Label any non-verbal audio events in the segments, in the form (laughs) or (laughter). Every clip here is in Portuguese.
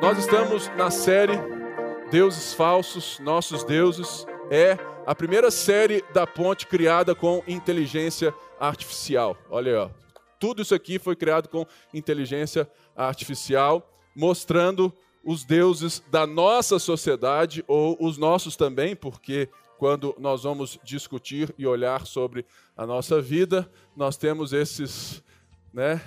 Nós estamos na série Deuses Falsos, Nossos Deuses. É a primeira série da ponte criada com inteligência artificial. Olha aí, ó. tudo isso aqui foi criado com inteligência artificial, mostrando os deuses da nossa sociedade, ou os nossos também, porque quando nós vamos discutir e olhar sobre a nossa vida, nós temos esses, né,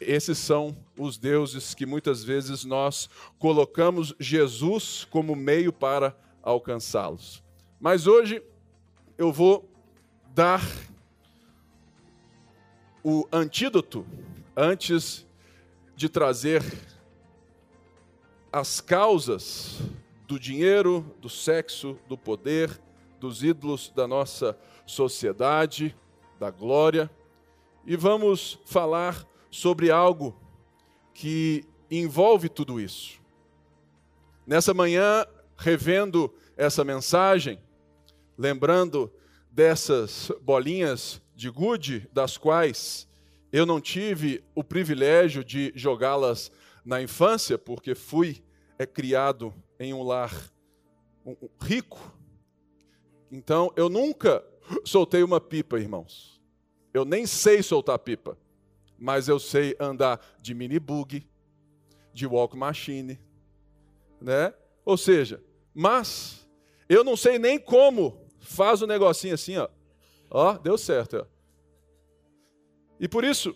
esses são os deuses que muitas vezes nós colocamos Jesus como meio para alcançá-los. Mas hoje eu vou dar o antídoto antes de trazer as causas do dinheiro, do sexo, do poder, dos ídolos da nossa sociedade, da glória, e vamos falar sobre algo que envolve tudo isso. Nessa manhã, revendo essa mensagem, lembrando dessas bolinhas de gude, das quais eu não tive o privilégio de jogá-las na infância, porque fui é, criado em um lar rico. Então, eu nunca soltei uma pipa, irmãos. Eu nem sei soltar pipa mas eu sei andar de mini bug, de walk machine, né? Ou seja, mas eu não sei nem como faz o negocinho assim, ó. Ó, deu certo, ó. E por isso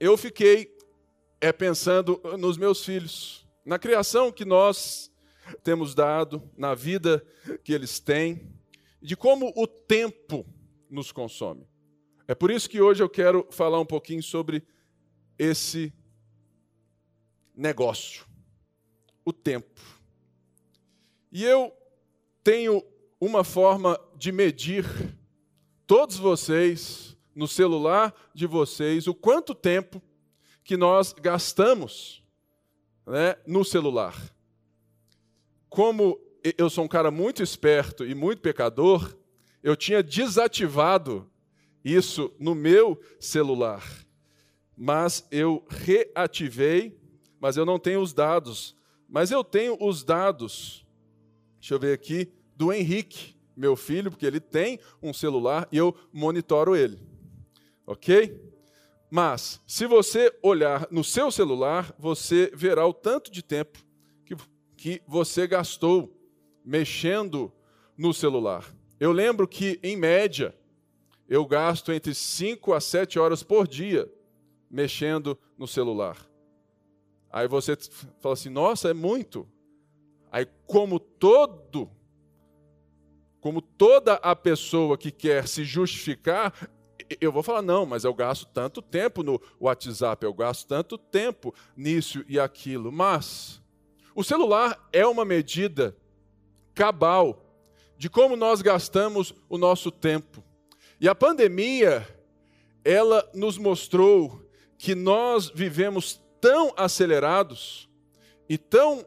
eu fiquei é pensando nos meus filhos, na criação que nós temos dado, na vida que eles têm, de como o tempo nos consome. É por isso que hoje eu quero falar um pouquinho sobre esse negócio, o tempo. E eu tenho uma forma de medir todos vocês no celular de vocês o quanto tempo que nós gastamos né, no celular. Como eu sou um cara muito esperto e muito pecador, eu tinha desativado isso no meu celular. Mas eu reativei, mas eu não tenho os dados. Mas eu tenho os dados, deixa eu ver aqui, do Henrique, meu filho, porque ele tem um celular e eu monitoro ele. Ok? Mas, se você olhar no seu celular, você verá o tanto de tempo que, que você gastou mexendo no celular. Eu lembro que, em média, eu gasto entre 5 a 7 horas por dia mexendo no celular. Aí você fala assim: nossa, é muito. Aí, como todo, como toda a pessoa que quer se justificar, eu vou falar: não, mas eu gasto tanto tempo no WhatsApp, eu gasto tanto tempo nisso e aquilo. Mas o celular é uma medida cabal de como nós gastamos o nosso tempo. E a pandemia, ela nos mostrou que nós vivemos tão acelerados e tão,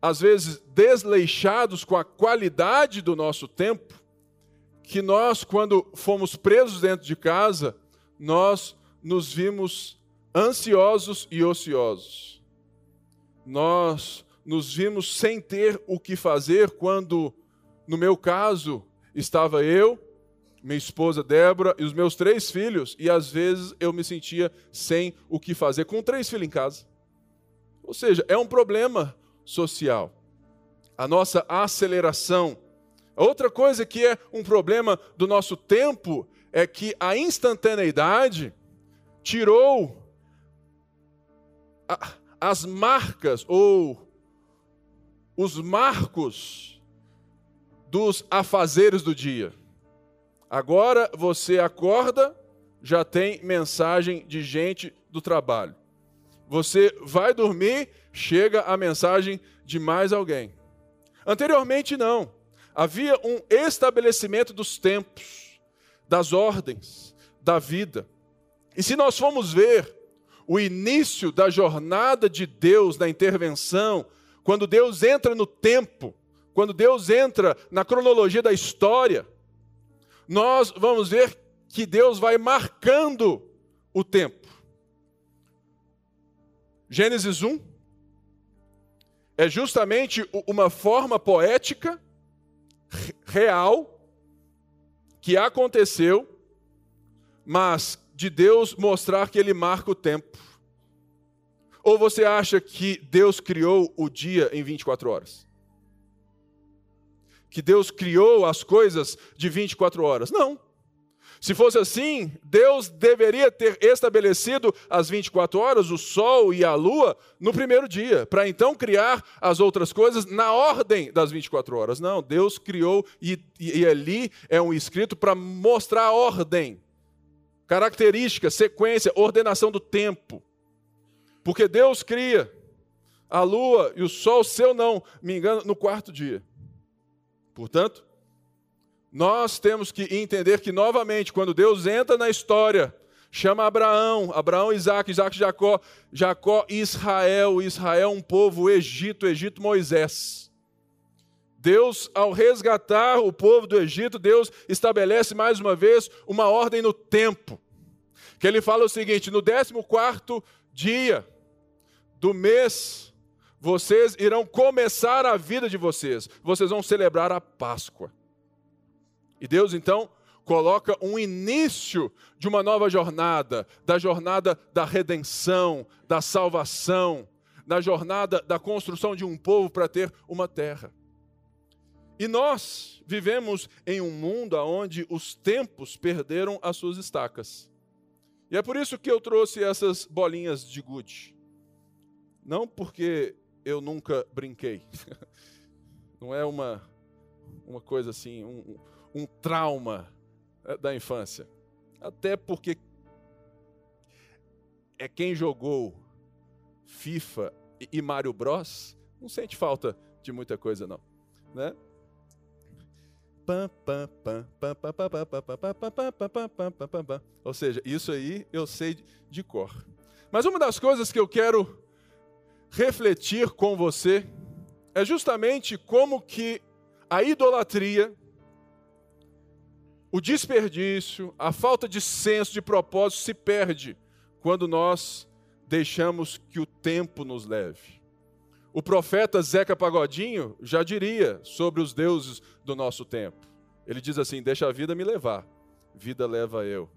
às vezes, desleixados com a qualidade do nosso tempo, que nós, quando fomos presos dentro de casa, nós nos vimos ansiosos e ociosos. Nós nos vimos sem ter o que fazer quando, no meu caso, estava eu minha esposa Débora e os meus três filhos, e às vezes eu me sentia sem o que fazer, com três filhos em casa. Ou seja, é um problema social. A nossa aceleração. Outra coisa que é um problema do nosso tempo é que a instantaneidade tirou a, as marcas ou os marcos dos afazeres do dia. Agora você acorda, já tem mensagem de gente do trabalho. Você vai dormir, chega a mensagem de mais alguém. Anteriormente, não. Havia um estabelecimento dos tempos, das ordens, da vida. E se nós formos ver o início da jornada de Deus na intervenção, quando Deus entra no tempo, quando Deus entra na cronologia da história, nós vamos ver que Deus vai marcando o tempo. Gênesis 1, é justamente uma forma poética real que aconteceu, mas de Deus mostrar que ele marca o tempo. Ou você acha que Deus criou o dia em 24 horas? Que Deus criou as coisas de 24 horas? Não. Se fosse assim, Deus deveria ter estabelecido as 24 horas, o sol e a lua, no primeiro dia, para então criar as outras coisas na ordem das 24 horas. Não, Deus criou, e, e, e ali é um escrito para mostrar a ordem, característica, sequência, ordenação do tempo. Porque Deus cria a lua e o sol, seu não, me engano, no quarto dia. Portanto, nós temos que entender que, novamente, quando Deus entra na história, chama Abraão, Abraão, Isaac, Isaac, Jacó, Jacó, Israel, Israel, um povo, Egito, Egito, Moisés. Deus, ao resgatar o povo do Egito, Deus estabelece mais uma vez uma ordem no tempo. Que ele fala o seguinte: no 14 dia do mês, vocês irão começar a vida de vocês, vocês vão celebrar a Páscoa. E Deus então coloca um início de uma nova jornada, da jornada da redenção, da salvação, da jornada da construção de um povo para ter uma terra. E nós vivemos em um mundo onde os tempos perderam as suas estacas. E é por isso que eu trouxe essas bolinhas de gude. Não porque eu nunca brinquei. Não é uma, uma coisa assim, um, um trauma eh, da infância. Até porque é quem jogou FIFA e Mario Bros não sente falta de muita coisa não, né? Ou seja, isso aí eu sei de cor. Mas uma das coisas que eu quero refletir com você é justamente como que a idolatria o desperdício, a falta de senso de propósito se perde quando nós deixamos que o tempo nos leve. O profeta Zeca Pagodinho já diria sobre os deuses do nosso tempo. Ele diz assim: Deixa a vida me levar, vida leva eu.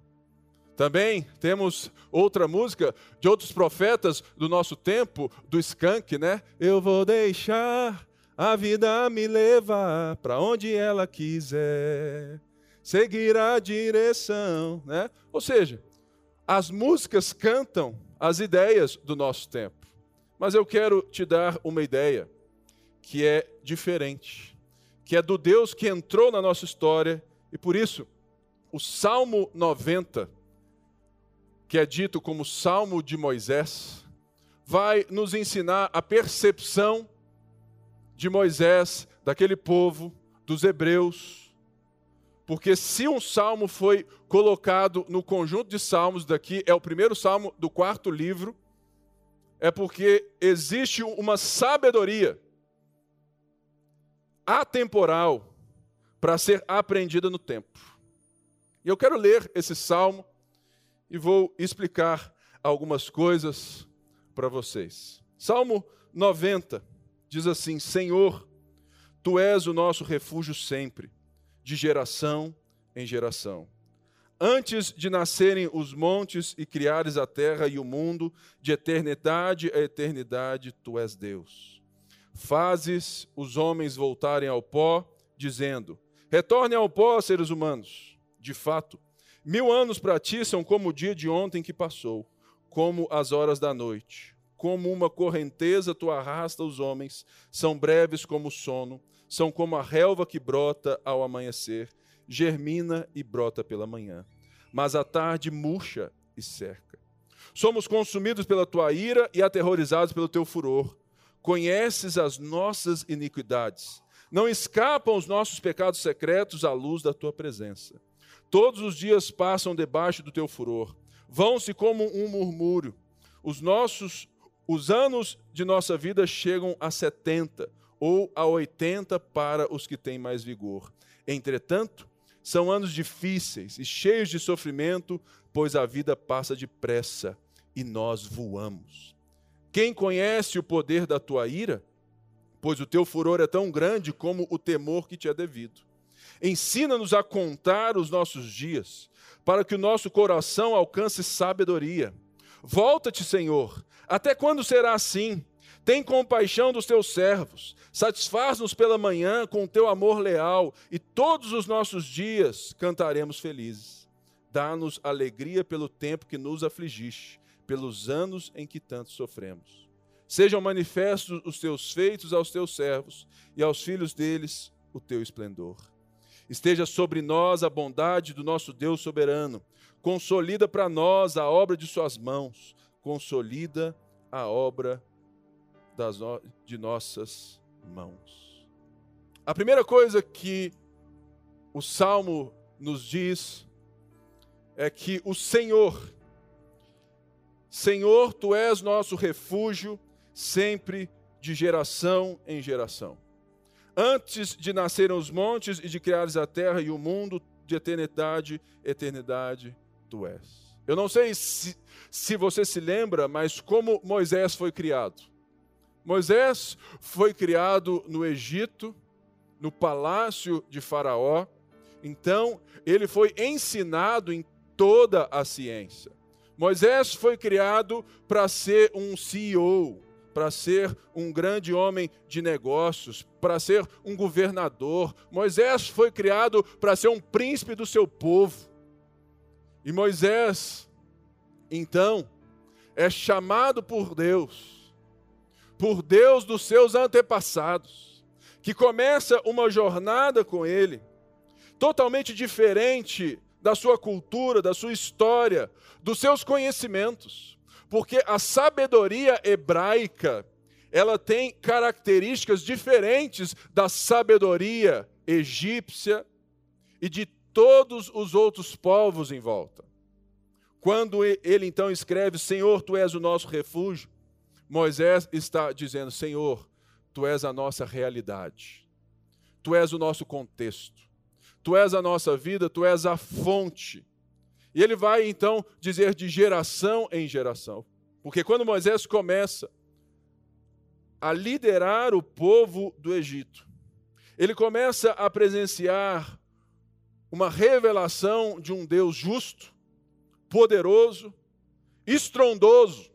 Também temos outra música de outros profetas do nosso tempo, do Skank, né? Eu vou deixar a vida me levar para onde ela quiser seguir a direção, né? Ou seja, as músicas cantam as ideias do nosso tempo. Mas eu quero te dar uma ideia que é diferente, que é do Deus que entrou na nossa história e por isso o Salmo 90, que é dito como Salmo de Moisés, vai nos ensinar a percepção de Moisés, daquele povo, dos hebreus, porque se um salmo foi colocado no conjunto de salmos daqui, é o primeiro salmo do quarto livro, é porque existe uma sabedoria atemporal para ser aprendida no tempo. E eu quero ler esse salmo e vou explicar algumas coisas para vocês. Salmo 90 diz assim: Senhor, tu és o nosso refúgio sempre de geração em geração. Antes de nascerem os montes e criares a terra e o mundo, de eternidade a eternidade, tu és Deus. Fazes os homens voltarem ao pó, dizendo: Retornem ao pó, seres humanos. De fato, mil anos para ti são como o dia de ontem que passou, como as horas da noite. Como uma correnteza tu arrasta os homens, são breves como o sono são como a relva que brota ao amanhecer, germina e brota pela manhã, mas à tarde murcha e cerca. Somos consumidos pela tua ira e aterrorizados pelo teu furor. Conheces as nossas iniquidades. Não escapam os nossos pecados secretos à luz da tua presença. Todos os dias passam debaixo do teu furor. Vão-se como um murmúrio. Os nossos os anos de nossa vida chegam a setenta ou a 80 para os que têm mais vigor. Entretanto, são anos difíceis e cheios de sofrimento, pois a vida passa depressa e nós voamos. Quem conhece o poder da tua ira? pois o teu furor é tão grande como o temor que te é devido. Ensina-nos a contar os nossos dias, para que o nosso coração alcance sabedoria. Volta-te, Senhor. Até quando será assim? Tem compaixão dos teus servos. Satisfaz-nos pela manhã com o teu amor leal, e todos os nossos dias cantaremos felizes. Dá-nos alegria pelo tempo que nos afligiste, pelos anos em que tanto sofremos. Sejam manifestos os teus feitos aos teus servos e aos filhos deles o teu esplendor. Esteja sobre nós a bondade do nosso Deus soberano. Consolida para nós a obra de Suas mãos. Consolida a obra das no... de nossas mãos. A primeira coisa que o salmo nos diz é que o Senhor, Senhor, tu és nosso refúgio sempre de geração em geração. Antes de nascerem os montes e de criares a terra e o mundo, de eternidade, eternidade, tu és. Eu não sei se, se você se lembra, mas como Moisés foi criado. Moisés foi criado no Egito, no palácio de Faraó. Então, ele foi ensinado em toda a ciência. Moisés foi criado para ser um CEO, para ser um grande homem de negócios, para ser um governador. Moisés foi criado para ser um príncipe do seu povo. E Moisés, então, é chamado por Deus, por Deus dos seus antepassados, que começa uma jornada com ele, totalmente diferente da sua cultura, da sua história, dos seus conhecimentos porque a sabedoria hebraica, ela tem características diferentes da sabedoria egípcia e de todos os outros povos em volta. Quando ele então escreve: Senhor, tu és o nosso refúgio, Moisés está dizendo: Senhor, tu és a nossa realidade, tu és o nosso contexto, tu és a nossa vida, tu és a fonte e ele vai então dizer de geração em geração. Porque quando Moisés começa a liderar o povo do Egito, ele começa a presenciar uma revelação de um Deus justo, poderoso, estrondoso,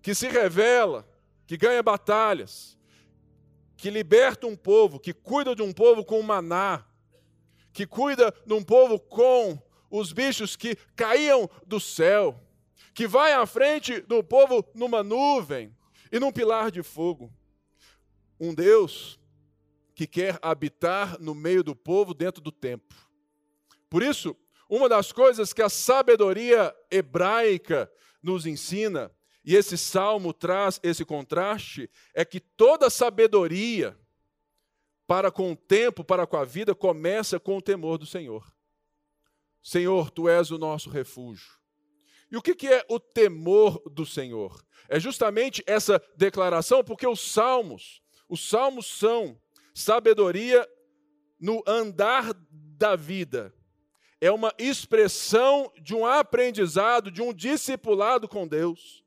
que se revela, que ganha batalhas, que liberta um povo, que cuida de um povo com maná, que cuida de um povo com os bichos que caíam do céu, que vai à frente do povo numa nuvem e num pilar de fogo. Um Deus que quer habitar no meio do povo dentro do tempo. Por isso, uma das coisas que a sabedoria hebraica nos ensina, e esse salmo traz esse contraste, é que toda sabedoria para com o tempo, para com a vida, começa com o temor do Senhor. Senhor, tu és o nosso refúgio. E o que é o temor do Senhor? É justamente essa declaração, porque os salmos, os salmos são sabedoria no andar da vida. É uma expressão de um aprendizado, de um discipulado com Deus.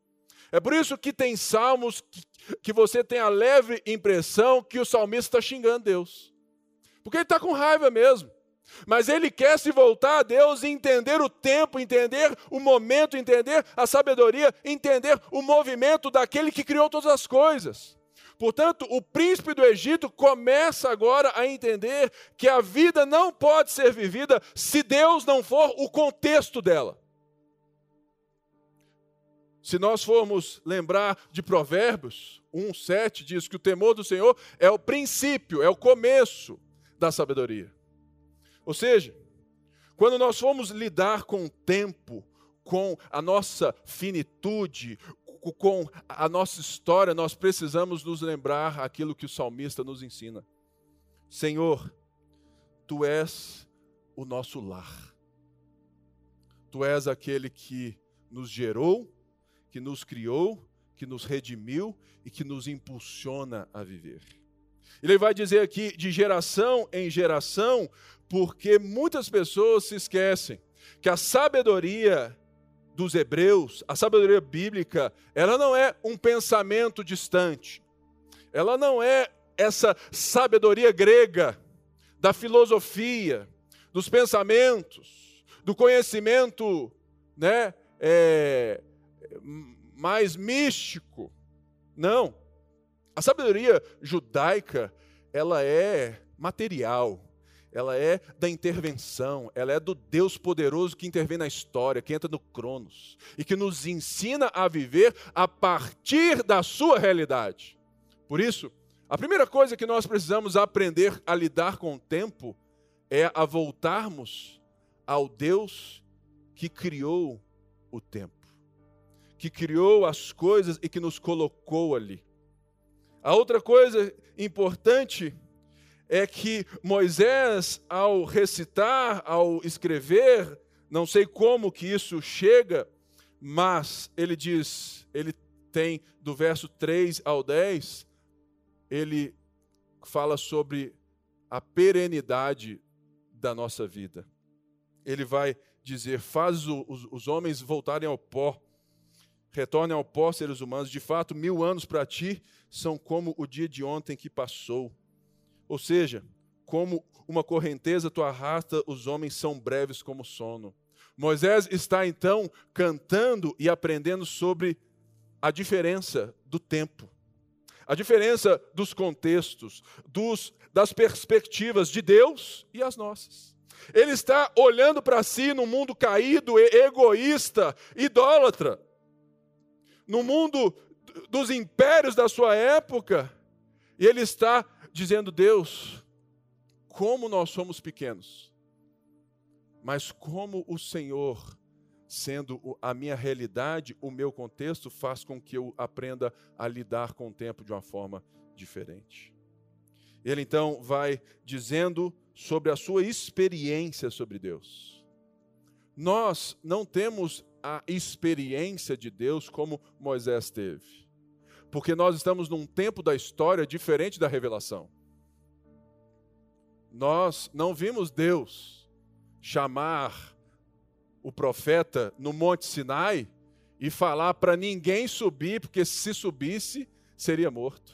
É por isso que tem salmos que, você tem a leve impressão que o salmista está xingando Deus. Porque ele está com raiva mesmo. Mas ele quer se voltar a Deus e entender o tempo, entender o momento, entender a sabedoria, entender o movimento daquele que criou todas as coisas. Portanto, o príncipe do Egito começa agora a entender que a vida não pode ser vivida se Deus não for o contexto dela. Se nós formos lembrar de Provérbios 1:7 diz que o temor do Senhor é o princípio, é o começo da sabedoria. Ou seja, quando nós formos lidar com o tempo, com a nossa finitude, com a nossa história, nós precisamos nos lembrar aquilo que o salmista nos ensina. Senhor, tu és o nosso lar. Tu és aquele que nos gerou, que nos criou, que nos redimiu e que nos impulsiona a viver. Ele vai dizer aqui de geração em geração, porque muitas pessoas se esquecem que a sabedoria dos hebreus, a sabedoria bíblica, ela não é um pensamento distante. ela não é essa sabedoria grega da filosofia, dos pensamentos, do conhecimento, né, é, mais místico. Não. A sabedoria judaica, ela é material, ela é da intervenção, ela é do Deus poderoso que intervém na história, que entra no Cronos e que nos ensina a viver a partir da sua realidade. Por isso, a primeira coisa que nós precisamos aprender a lidar com o tempo é a voltarmos ao Deus que criou o tempo, que criou as coisas e que nos colocou ali. A outra coisa importante é que Moisés, ao recitar, ao escrever, não sei como que isso chega, mas ele diz, ele tem do verso 3 ao 10, ele fala sobre a perenidade da nossa vida. Ele vai dizer: faz os, os homens voltarem ao pó, retornem ao pó, seres humanos. De fato, mil anos para ti são como o dia de ontem que passou ou seja, como uma correnteza tu arrasta, os homens são breves como sono. Moisés está então cantando e aprendendo sobre a diferença do tempo, a diferença dos contextos, dos, das perspectivas de Deus e as nossas. Ele está olhando para si no mundo caído, egoísta, idólatra, no mundo dos impérios da sua época, e ele está dizendo: Deus, como nós somos pequenos, mas como o Senhor, sendo a minha realidade, o meu contexto, faz com que eu aprenda a lidar com o tempo de uma forma diferente. Ele então vai dizendo sobre a sua experiência sobre Deus. Nós não temos a experiência de Deus como Moisés teve porque nós estamos num tempo da história diferente da revelação. Nós não vimos Deus chamar o profeta no Monte Sinai e falar para ninguém subir, porque se subisse, seria morto.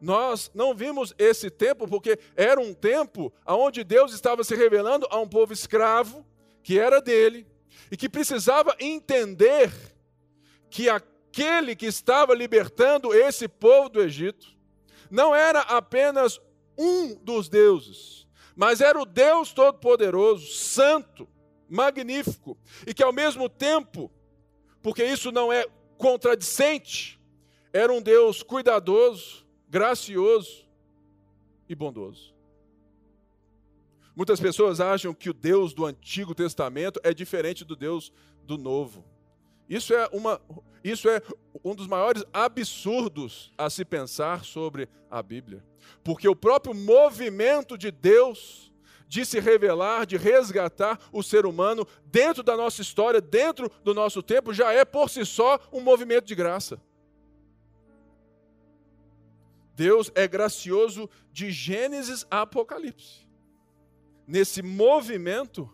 Nós não vimos esse tempo porque era um tempo onde Deus estava se revelando a um povo escravo, que era dele, e que precisava entender que a aquele que estava libertando esse povo do Egito não era apenas um dos deuses, mas era o Deus Todo-Poderoso, Santo, Magnífico, e que ao mesmo tempo, porque isso não é contradicente, era um Deus cuidadoso, gracioso e bondoso. Muitas pessoas acham que o Deus do Antigo Testamento é diferente do Deus do Novo. Isso é, uma, isso é um dos maiores absurdos a se pensar sobre a Bíblia. Porque o próprio movimento de Deus de se revelar, de resgatar o ser humano dentro da nossa história, dentro do nosso tempo, já é por si só um movimento de graça. Deus é gracioso de Gênesis a Apocalipse. Nesse movimento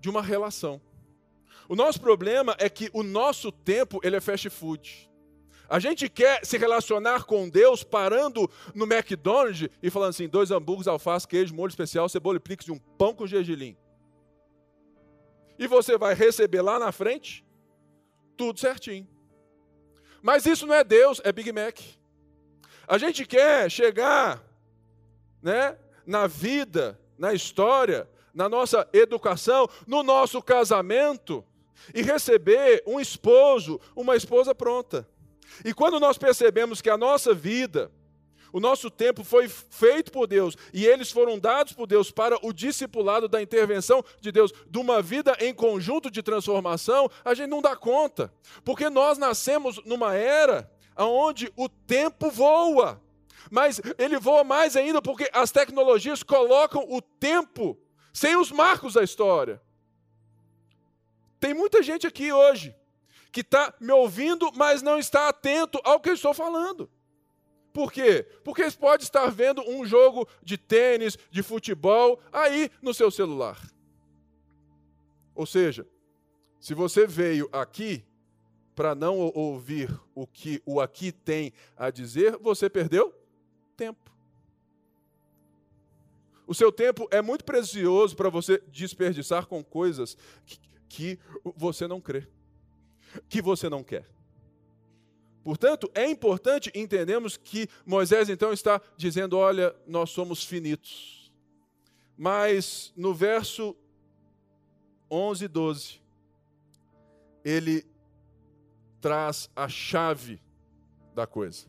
de uma relação. O nosso problema é que o nosso tempo ele é fast food. A gente quer se relacionar com Deus parando no McDonald's e falando assim: dois hambúrgueres, alface, queijo, molho especial, cebola e pix e um pão com gergelim. E você vai receber lá na frente tudo certinho. Mas isso não é Deus, é Big Mac. A gente quer chegar, né, na vida, na história, na nossa educação, no nosso casamento, e receber um esposo, uma esposa pronta. E quando nós percebemos que a nossa vida, o nosso tempo foi feito por Deus e eles foram dados por Deus para o discipulado da intervenção de Deus, de uma vida em conjunto de transformação, a gente não dá conta, porque nós nascemos numa era onde o tempo voa, mas ele voa mais ainda porque as tecnologias colocam o tempo sem os marcos da história. Tem muita gente aqui hoje que está me ouvindo, mas não está atento ao que eu estou falando. Por quê? Porque pode estar vendo um jogo de tênis, de futebol, aí no seu celular. Ou seja, se você veio aqui para não ouvir o que o aqui tem a dizer, você perdeu tempo. O seu tempo é muito precioso para você desperdiçar com coisas que, que você não crê, que você não quer. Portanto, é importante entendermos que Moisés então está dizendo: olha, nós somos finitos. Mas no verso 11 e 12, ele traz a chave da coisa.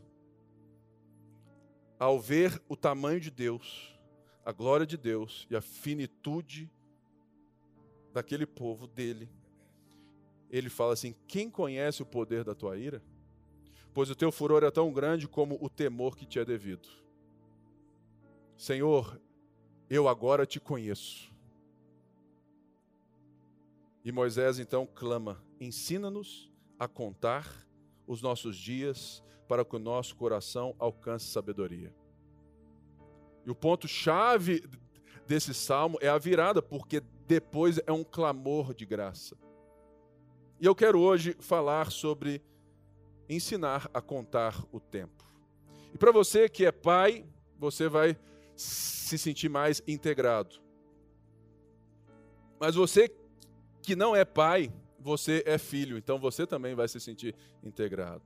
Ao ver o tamanho de Deus, a glória de Deus e a finitude daquele povo dele, ele fala assim: Quem conhece o poder da tua ira? Pois o teu furor é tão grande como o temor que te é devido. Senhor, eu agora te conheço. E Moisés então clama: ensina-nos a contar os nossos dias para que o nosso coração alcance sabedoria. E o ponto-chave desse salmo é a virada, porque depois é um clamor de graça. E eu quero hoje falar sobre ensinar a contar o tempo. E para você que é pai, você vai se sentir mais integrado. Mas você que não é pai, você é filho, então você também vai se sentir integrado.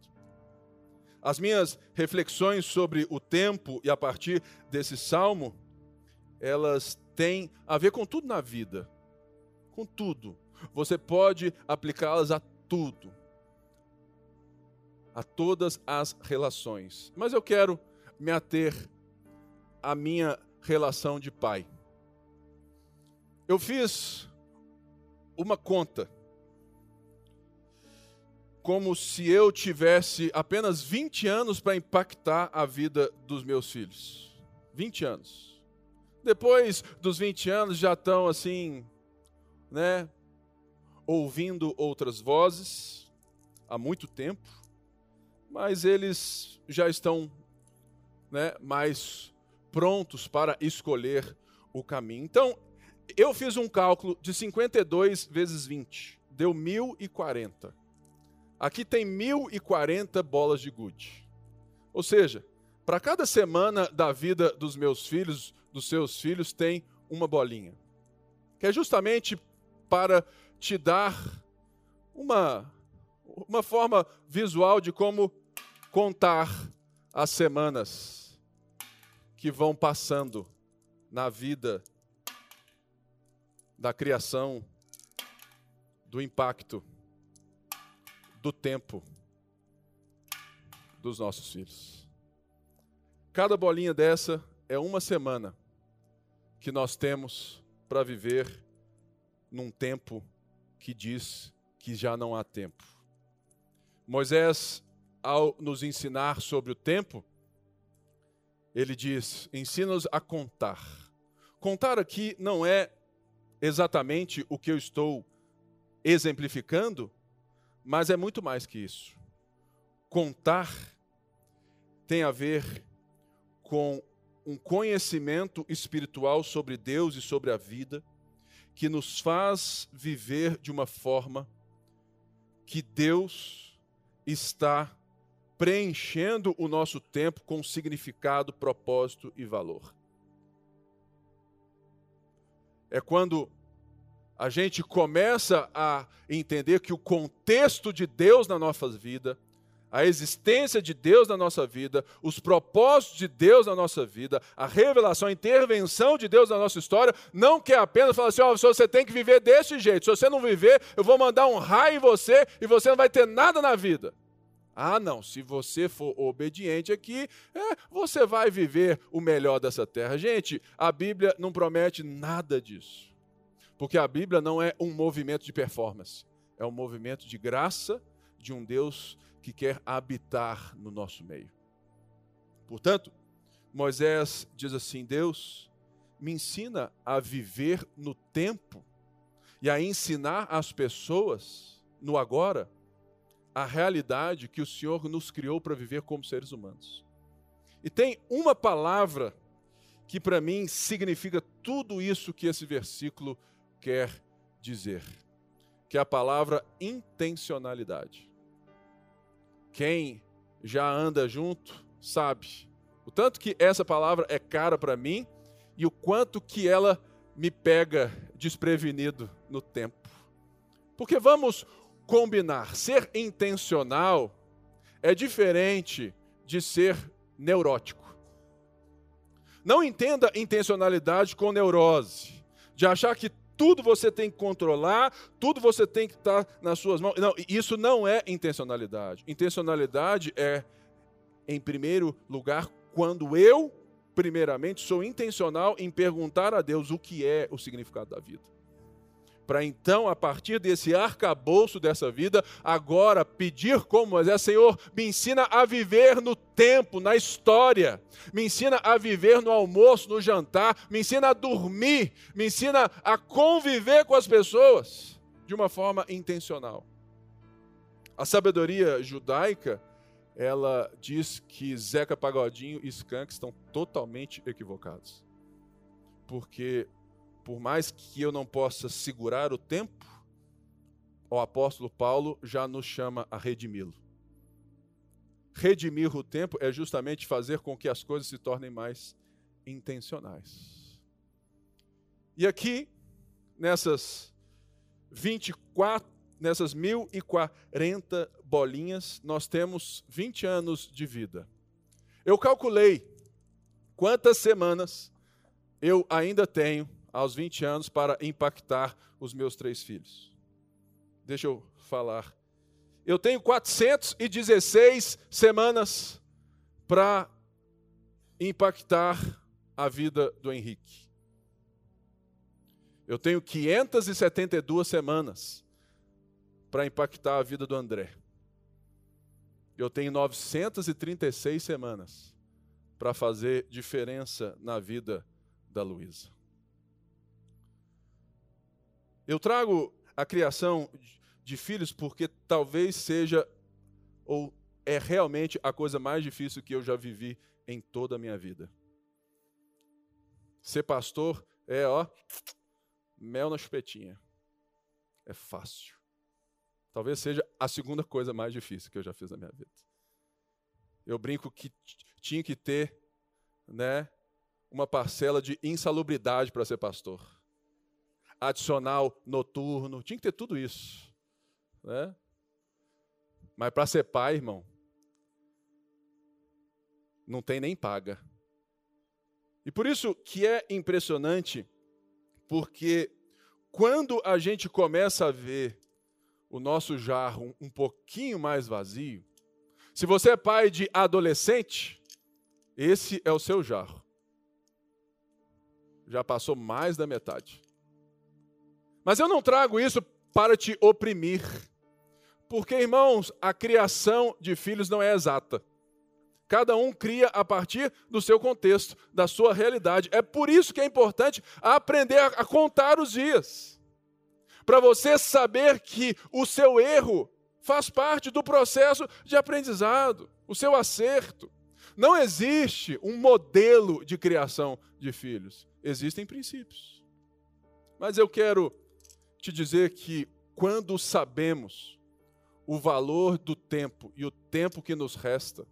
As minhas reflexões sobre o tempo e a partir desse salmo, elas têm a ver com tudo na vida. Com tudo. Você pode aplicá-las a tudo. A todas as relações. Mas eu quero me ater à minha relação de pai. Eu fiz uma conta como se eu tivesse apenas 20 anos para impactar a vida dos meus filhos. 20 anos. Depois dos 20 anos já estão assim, né, ouvindo outras vozes há muito tempo, mas eles já estão, né, mais prontos para escolher o caminho. Então, eu fiz um cálculo de 52 vezes 20, deu 1040. Aqui tem 1040 bolas de gude. Ou seja, para cada semana da vida dos meus filhos, dos seus filhos, tem uma bolinha. Que é justamente para te dar uma, uma forma visual de como contar as semanas que vão passando na vida da criação, do impacto do tempo dos nossos filhos. Cada bolinha dessa é uma semana que nós temos para viver num tempo que diz que já não há tempo. Moisés, ao nos ensinar sobre o tempo, ele diz: ensina-nos a contar. Contar aqui não é exatamente o que eu estou exemplificando, mas é muito mais que isso. Contar tem a ver com um conhecimento espiritual sobre Deus e sobre a vida, que nos faz viver de uma forma que Deus está preenchendo o nosso tempo com significado, propósito e valor. É quando a gente começa a entender que o contexto de Deus na nossa vida, a existência de Deus na nossa vida, os propósitos de Deus na nossa vida, a revelação, a intervenção de Deus na nossa história, não quer apenas falar assim: ó, oh, você tem que viver desse jeito, se você não viver, eu vou mandar um raio em você e você não vai ter nada na vida. Ah, não, se você for obediente aqui, é, você vai viver o melhor dessa terra. Gente, a Bíblia não promete nada disso. Porque a Bíblia não é um movimento de performance, é um movimento de graça de um Deus que quer habitar no nosso meio. Portanto, Moisés diz assim: Deus, me ensina a viver no tempo e a ensinar as pessoas no agora a realidade que o Senhor nos criou para viver como seres humanos. E tem uma palavra que para mim significa tudo isso que esse versículo quer dizer, que é a palavra intencionalidade. Quem já anda junto sabe o tanto que essa palavra é cara para mim e o quanto que ela me pega desprevenido no tempo. Porque vamos combinar, ser intencional é diferente de ser neurótico. Não entenda intencionalidade com neurose, de achar que tudo você tem que controlar, tudo você tem que estar nas suas mãos. Não, isso não é intencionalidade. Intencionalidade é, em primeiro lugar, quando eu, primeiramente, sou intencional em perguntar a Deus o que é o significado da vida para então, a partir desse arcabouço dessa vida, agora pedir como Moisés, Senhor, me ensina a viver no tempo, na história, me ensina a viver no almoço, no jantar, me ensina a dormir, me ensina a conviver com as pessoas de uma forma intencional. A sabedoria judaica, ela diz que Zeca Pagodinho e Skank estão totalmente equivocados. Porque por mais que eu não possa segurar o tempo, o apóstolo Paulo já nos chama a redimi-lo. Redimir o tempo é justamente fazer com que as coisas se tornem mais intencionais. E aqui, nessas 24, nessas 1040 bolinhas, nós temos 20 anos de vida. Eu calculei quantas semanas eu ainda tenho aos 20 anos para impactar os meus três filhos. Deixa eu falar. Eu tenho 416 semanas para impactar a vida do Henrique. Eu tenho 572 semanas para impactar a vida do André. Eu tenho 936 semanas para fazer diferença na vida da Luísa. Eu trago a criação de filhos porque talvez seja ou é realmente a coisa mais difícil que eu já vivi em toda a minha vida. Ser pastor é, ó, mel na chupetinha. É fácil. Talvez seja a segunda coisa mais difícil que eu já fiz na minha vida. Eu brinco que tinha que ter, né, uma parcela de insalubridade para ser pastor adicional noturno, tinha que ter tudo isso. Né? Mas para ser pai, irmão, não tem nem paga. E por isso que é impressionante, porque quando a gente começa a ver o nosso jarro um pouquinho mais vazio, se você é pai de adolescente, esse é o seu jarro. Já passou mais da metade. Mas eu não trago isso para te oprimir. Porque, irmãos, a criação de filhos não é exata. Cada um cria a partir do seu contexto, da sua realidade. É por isso que é importante aprender a contar os dias. Para você saber que o seu erro faz parte do processo de aprendizado, o seu acerto. Não existe um modelo de criação de filhos, existem princípios. Mas eu quero te dizer que quando sabemos o valor do tempo e o tempo que nos resta,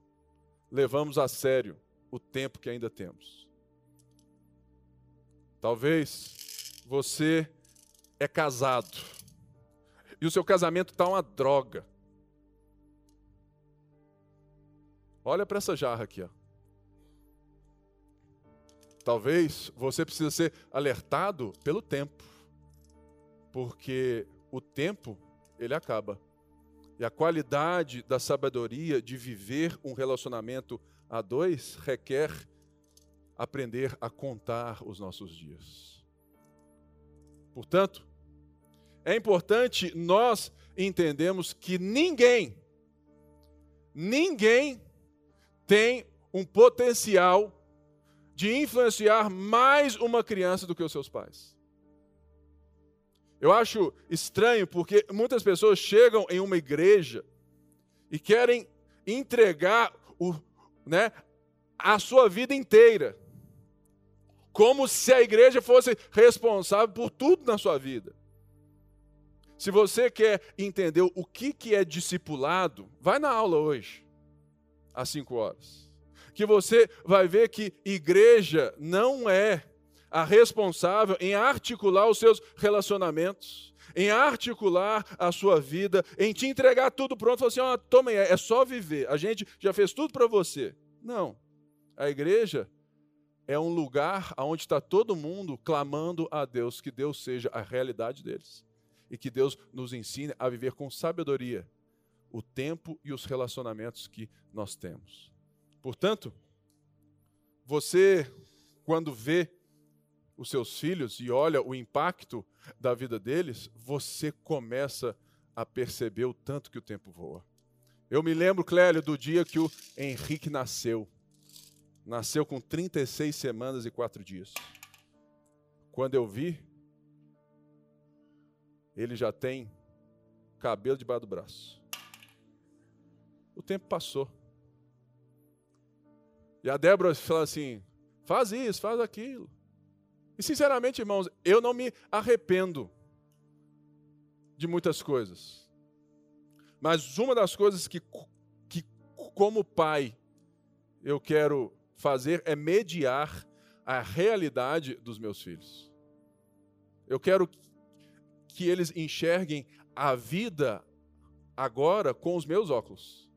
levamos a sério o tempo que ainda temos. Talvez você é casado e o seu casamento está uma droga. Olha para essa jarra aqui. Ó. Talvez você precise ser alertado pelo tempo porque o tempo ele acaba. E a qualidade da sabedoria de viver um relacionamento a dois requer aprender a contar os nossos dias. Portanto, é importante nós entendermos que ninguém, ninguém tem um potencial de influenciar mais uma criança do que os seus pais. Eu acho estranho porque muitas pessoas chegam em uma igreja e querem entregar o, né, a sua vida inteira, como se a igreja fosse responsável por tudo na sua vida. Se você quer entender o que, que é discipulado, vai na aula hoje, às 5 horas. que você vai ver que igreja não é a responsável em articular os seus relacionamentos, em articular a sua vida, em te entregar tudo pronto, falar assim, ó, toma aí, é só viver. A gente já fez tudo para você. Não. A igreja é um lugar onde está todo mundo clamando a Deus que Deus seja a realidade deles e que Deus nos ensine a viver com sabedoria o tempo e os relacionamentos que nós temos. Portanto, você, quando vê os seus filhos e olha o impacto da vida deles, você começa a perceber o tanto que o tempo voa. Eu me lembro, Clélio, do dia que o Henrique nasceu. Nasceu com 36 semanas e 4 dias. Quando eu vi, ele já tem cabelo debaixo do braço. O tempo passou. E a Débora fala assim: faz isso, faz aquilo. E sinceramente, irmãos, eu não me arrependo de muitas coisas. Mas uma das coisas que, que como pai, eu quero fazer é mediar a realidade dos meus filhos. Eu quero que eles enxerguem a vida agora com os meus óculos.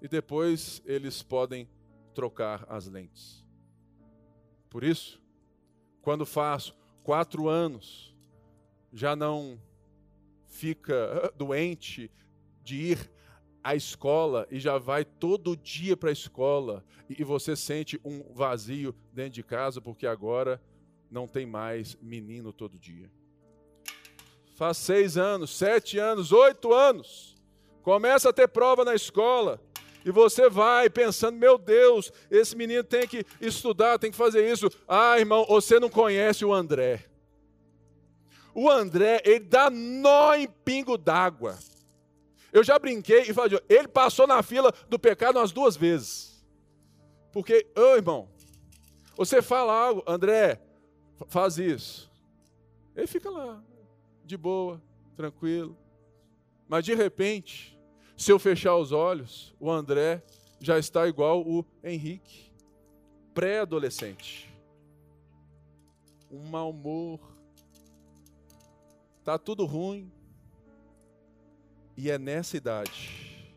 E depois eles podem trocar as lentes. Por isso, quando faço quatro anos, já não fica (laughs) doente de ir à escola e já vai todo dia para a escola e você sente um vazio dentro de casa porque agora não tem mais menino todo dia. Faz seis anos, sete anos, oito anos, começa a ter prova na escola e você vai pensando, meu Deus, esse menino tem que estudar, tem que fazer isso. Ah, irmão, você não conhece o André. O André, ele dá nó em pingo d'água. Eu já brinquei e falei, ele passou na fila do pecado umas duas vezes. Porque, ô irmão, você fala algo, André, faz isso. Ele fica lá, de boa, tranquilo. Mas de repente, se eu fechar os olhos, o André já está igual o Henrique, pré-adolescente. Um mau humor, tá tudo ruim. E é nessa idade,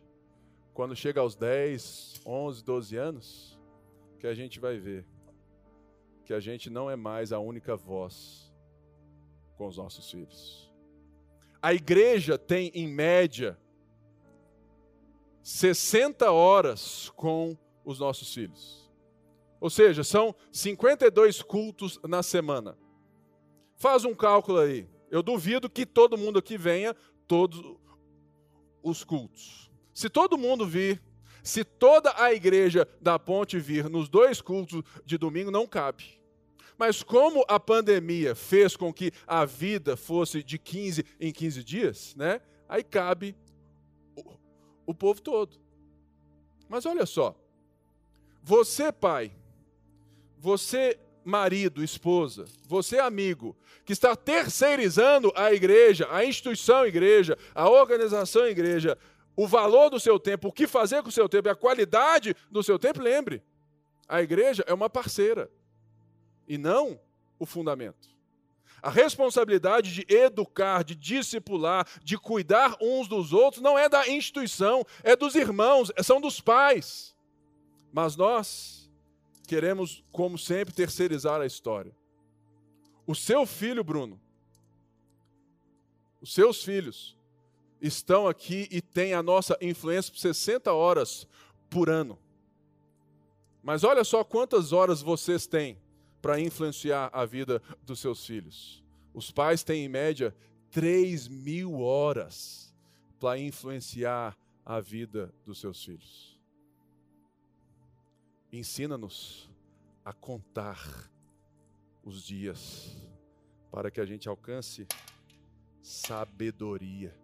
quando chega aos 10, 11, 12 anos, que a gente vai ver que a gente não é mais a única voz com os nossos filhos. A igreja tem, em média, 60 horas com os nossos filhos. Ou seja, são 52 cultos na semana. Faz um cálculo aí. Eu duvido que todo mundo aqui venha todos os cultos. Se todo mundo vir, se toda a igreja da ponte vir nos dois cultos de domingo, não cabe. Mas como a pandemia fez com que a vida fosse de 15 em 15 dias, né? Aí cabe o povo todo. Mas olha só, você, pai, você, marido, esposa, você, amigo, que está terceirizando a igreja, a instituição igreja, a organização igreja, o valor do seu tempo, o que fazer com o seu tempo, a qualidade do seu tempo, lembre, a igreja é uma parceira e não o fundamento. A responsabilidade de educar, de discipular, de cuidar uns dos outros não é da instituição, é dos irmãos, são dos pais. Mas nós queremos, como sempre, terceirizar a história. O seu filho, Bruno, os seus filhos estão aqui e têm a nossa influência por 60 horas por ano. Mas olha só quantas horas vocês têm para influenciar a vida dos seus filhos. Os pais têm, em média, 3 mil horas para influenciar a vida dos seus filhos. Ensina-nos a contar os dias para que a gente alcance sabedoria.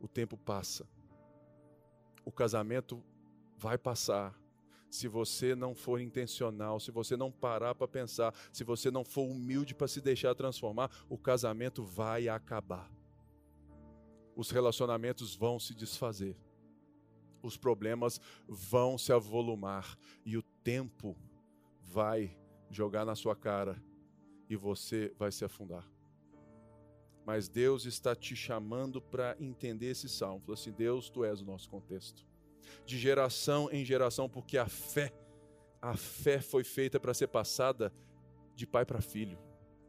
O tempo passa, o casamento vai passar, se você não for intencional, se você não parar para pensar, se você não for humilde para se deixar transformar, o casamento vai acabar. Os relacionamentos vão se desfazer. os problemas vão se avolumar e o tempo vai jogar na sua cara e você vai se afundar. Mas Deus está te chamando para entender esse salmo. Falou assim: Deus, tu és o nosso contexto. De geração em geração, porque a fé, a fé foi feita para ser passada de pai para filho,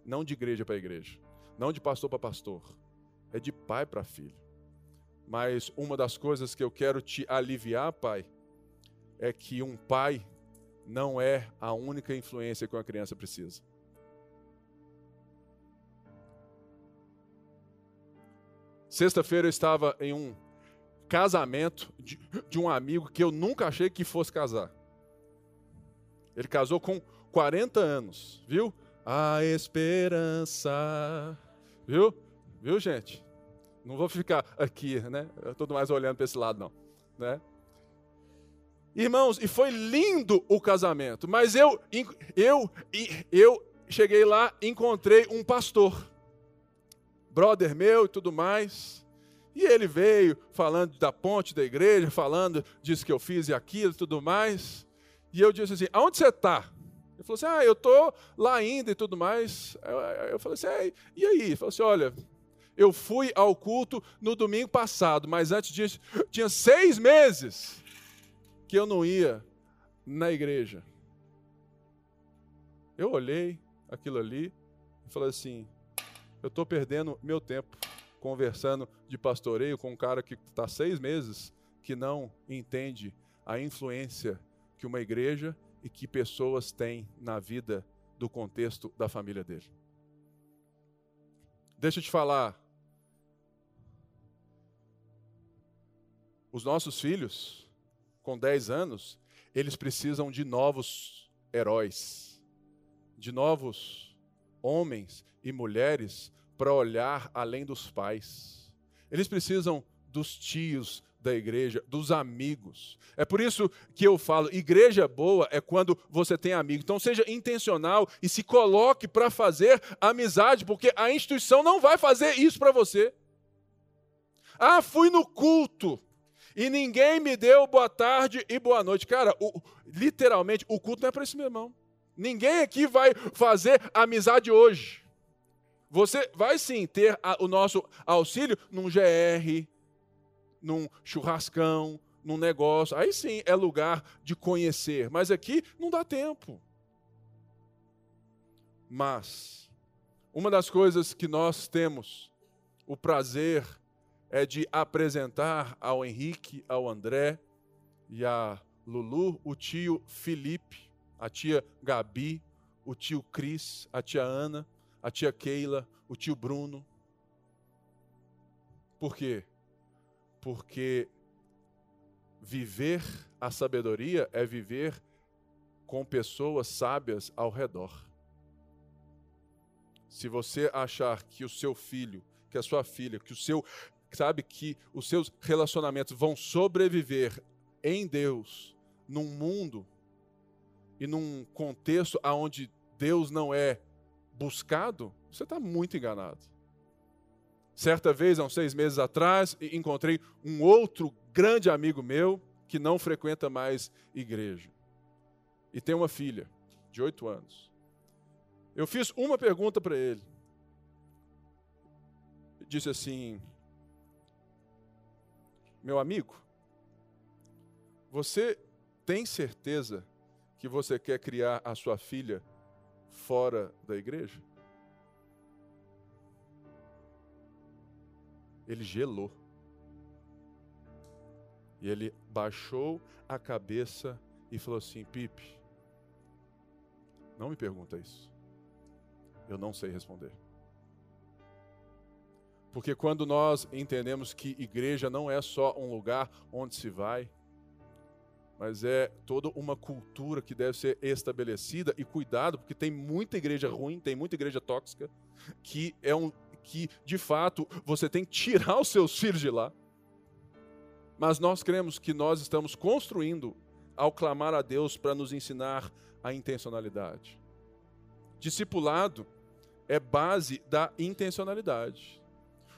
não de igreja para igreja, não de pastor para pastor, é de pai para filho. Mas uma das coisas que eu quero te aliviar, pai, é que um pai não é a única influência que uma criança precisa. Sexta-feira eu estava em um casamento de, de, um amigo que eu nunca achei que fosse casar. Ele casou com 40 anos, viu? A esperança. Viu? Viu, gente? Não vou ficar aqui, né? Todo mais olhando para esse lado, não. Né? Irmãos, e foi lindo o casamento, mas eu, eu, eu cheguei lá, encontrei um pastor, brother meu e tudo mais, e ele veio falando da ponte da igreja, falando disso que eu fiz e aquilo e tudo mais, e eu disse assim: aonde você está? Ele falou assim: ah, eu estou lá ainda e tudo mais. Eu, falei assim: e aí? Ele falou assim: olha, eu fui ao culto no domingo passado, mas antes disso, tinha seis meses que eu não ia na igreja. Eu olhei aquilo ali e falei assim: eu estou perdendo meu tempo conversando de pastoreio com um cara que está seis meses que não entende a influência que uma igreja e que pessoas têm na vida do contexto da família dele. Deixa eu te falar, Os nossos filhos, com 10 anos, eles precisam de novos heróis, de novos homens e mulheres para olhar além dos pais. Eles precisam dos tios da igreja, dos amigos. É por isso que eu falo, igreja boa é quando você tem amigo. Então seja intencional e se coloque para fazer amizade, porque a instituição não vai fazer isso para você. Ah, fui no culto e ninguém me deu boa tarde e boa noite. Cara, o, literalmente, o culto não é para esse meu irmão. Ninguém aqui vai fazer amizade hoje. Você vai sim ter a, o nosso auxílio num GR, num churrascão, num negócio. Aí sim é lugar de conhecer. Mas aqui não dá tempo. Mas, uma das coisas que nós temos o prazer é de apresentar ao Henrique, ao André e a Lulu o tio Felipe, a tia Gabi, o tio Cris, a tia Ana, a tia Keila, o tio Bruno. Por quê? Porque viver a sabedoria é viver com pessoas sábias ao redor. Se você achar que o seu filho, que a sua filha, que o seu sabe que os seus relacionamentos vão sobreviver em Deus, num mundo e num contexto onde Deus não é buscado, você está muito enganado. Certa vez, há uns seis meses atrás, encontrei um outro grande amigo meu que não frequenta mais igreja. E tem uma filha de oito anos. Eu fiz uma pergunta para ele. Disse assim: meu amigo, você tem certeza que você quer criar a sua filha fora da igreja? Ele gelou. E ele baixou a cabeça e falou assim: Pipe, não me pergunta isso. Eu não sei responder. Porque quando nós entendemos que igreja não é só um lugar onde se vai, mas é toda uma cultura que deve ser estabelecida e cuidado, porque tem muita igreja ruim, tem muita igreja tóxica, que é um que de fato você tem que tirar os seus filhos de lá. Mas nós cremos que nós estamos construindo ao clamar a Deus para nos ensinar a intencionalidade. Discipulado é base da intencionalidade.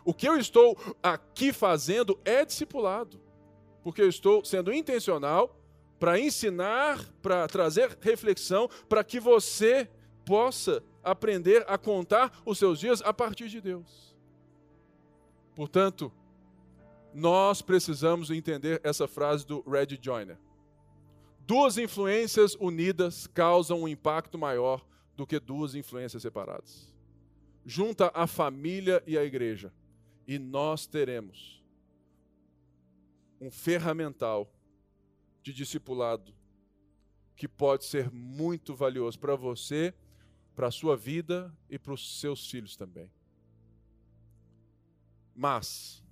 O que eu estou aqui fazendo é discipulado. porque eu estou sendo intencional para ensinar, para trazer reflexão, para que você possa aprender a contar os seus dias a partir de Deus. Portanto, nós precisamos entender essa frase do Red Joyner. Duas influências unidas causam um impacto maior do que duas influências separadas. Junta a família e a igreja, e nós teremos um ferramental de discipulado que pode ser muito valioso para você, para a sua vida e para os seus filhos também. Mas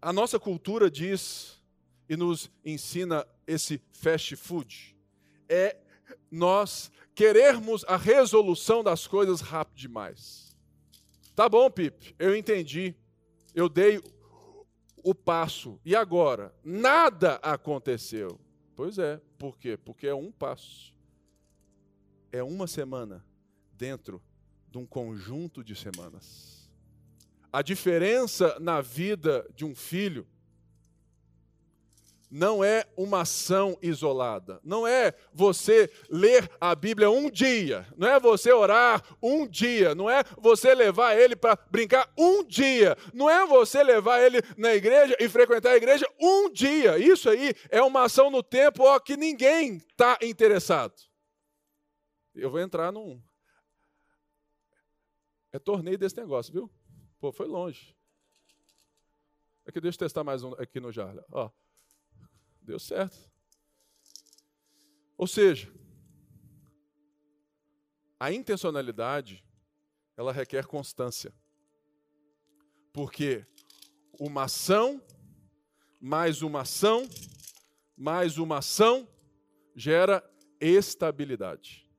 a nossa cultura diz e nos ensina esse fast food é nós querermos a resolução das coisas rápido demais. Tá bom, Pipe, eu entendi. Eu dei o passo. E agora? Nada aconteceu. Pois é, por quê? Porque é um passo. É uma semana dentro de um conjunto de semanas. A diferença na vida de um filho não é uma ação isolada. Não é você ler a Bíblia um dia. Não é você orar um dia. Não é você levar ele para brincar um dia. Não é você levar ele na igreja e frequentar a igreja um dia. Isso aí é uma ação no tempo ó, que ninguém está interessado. Eu vou entrar num. É torneio desse negócio, viu? Pô, foi longe. Aqui, deixa eu testar mais um aqui no Jarla. Ó. Deu certo. Ou seja, a intencionalidade, ela requer constância. Porque uma ação, mais uma ação, mais uma ação, gera estabilidade.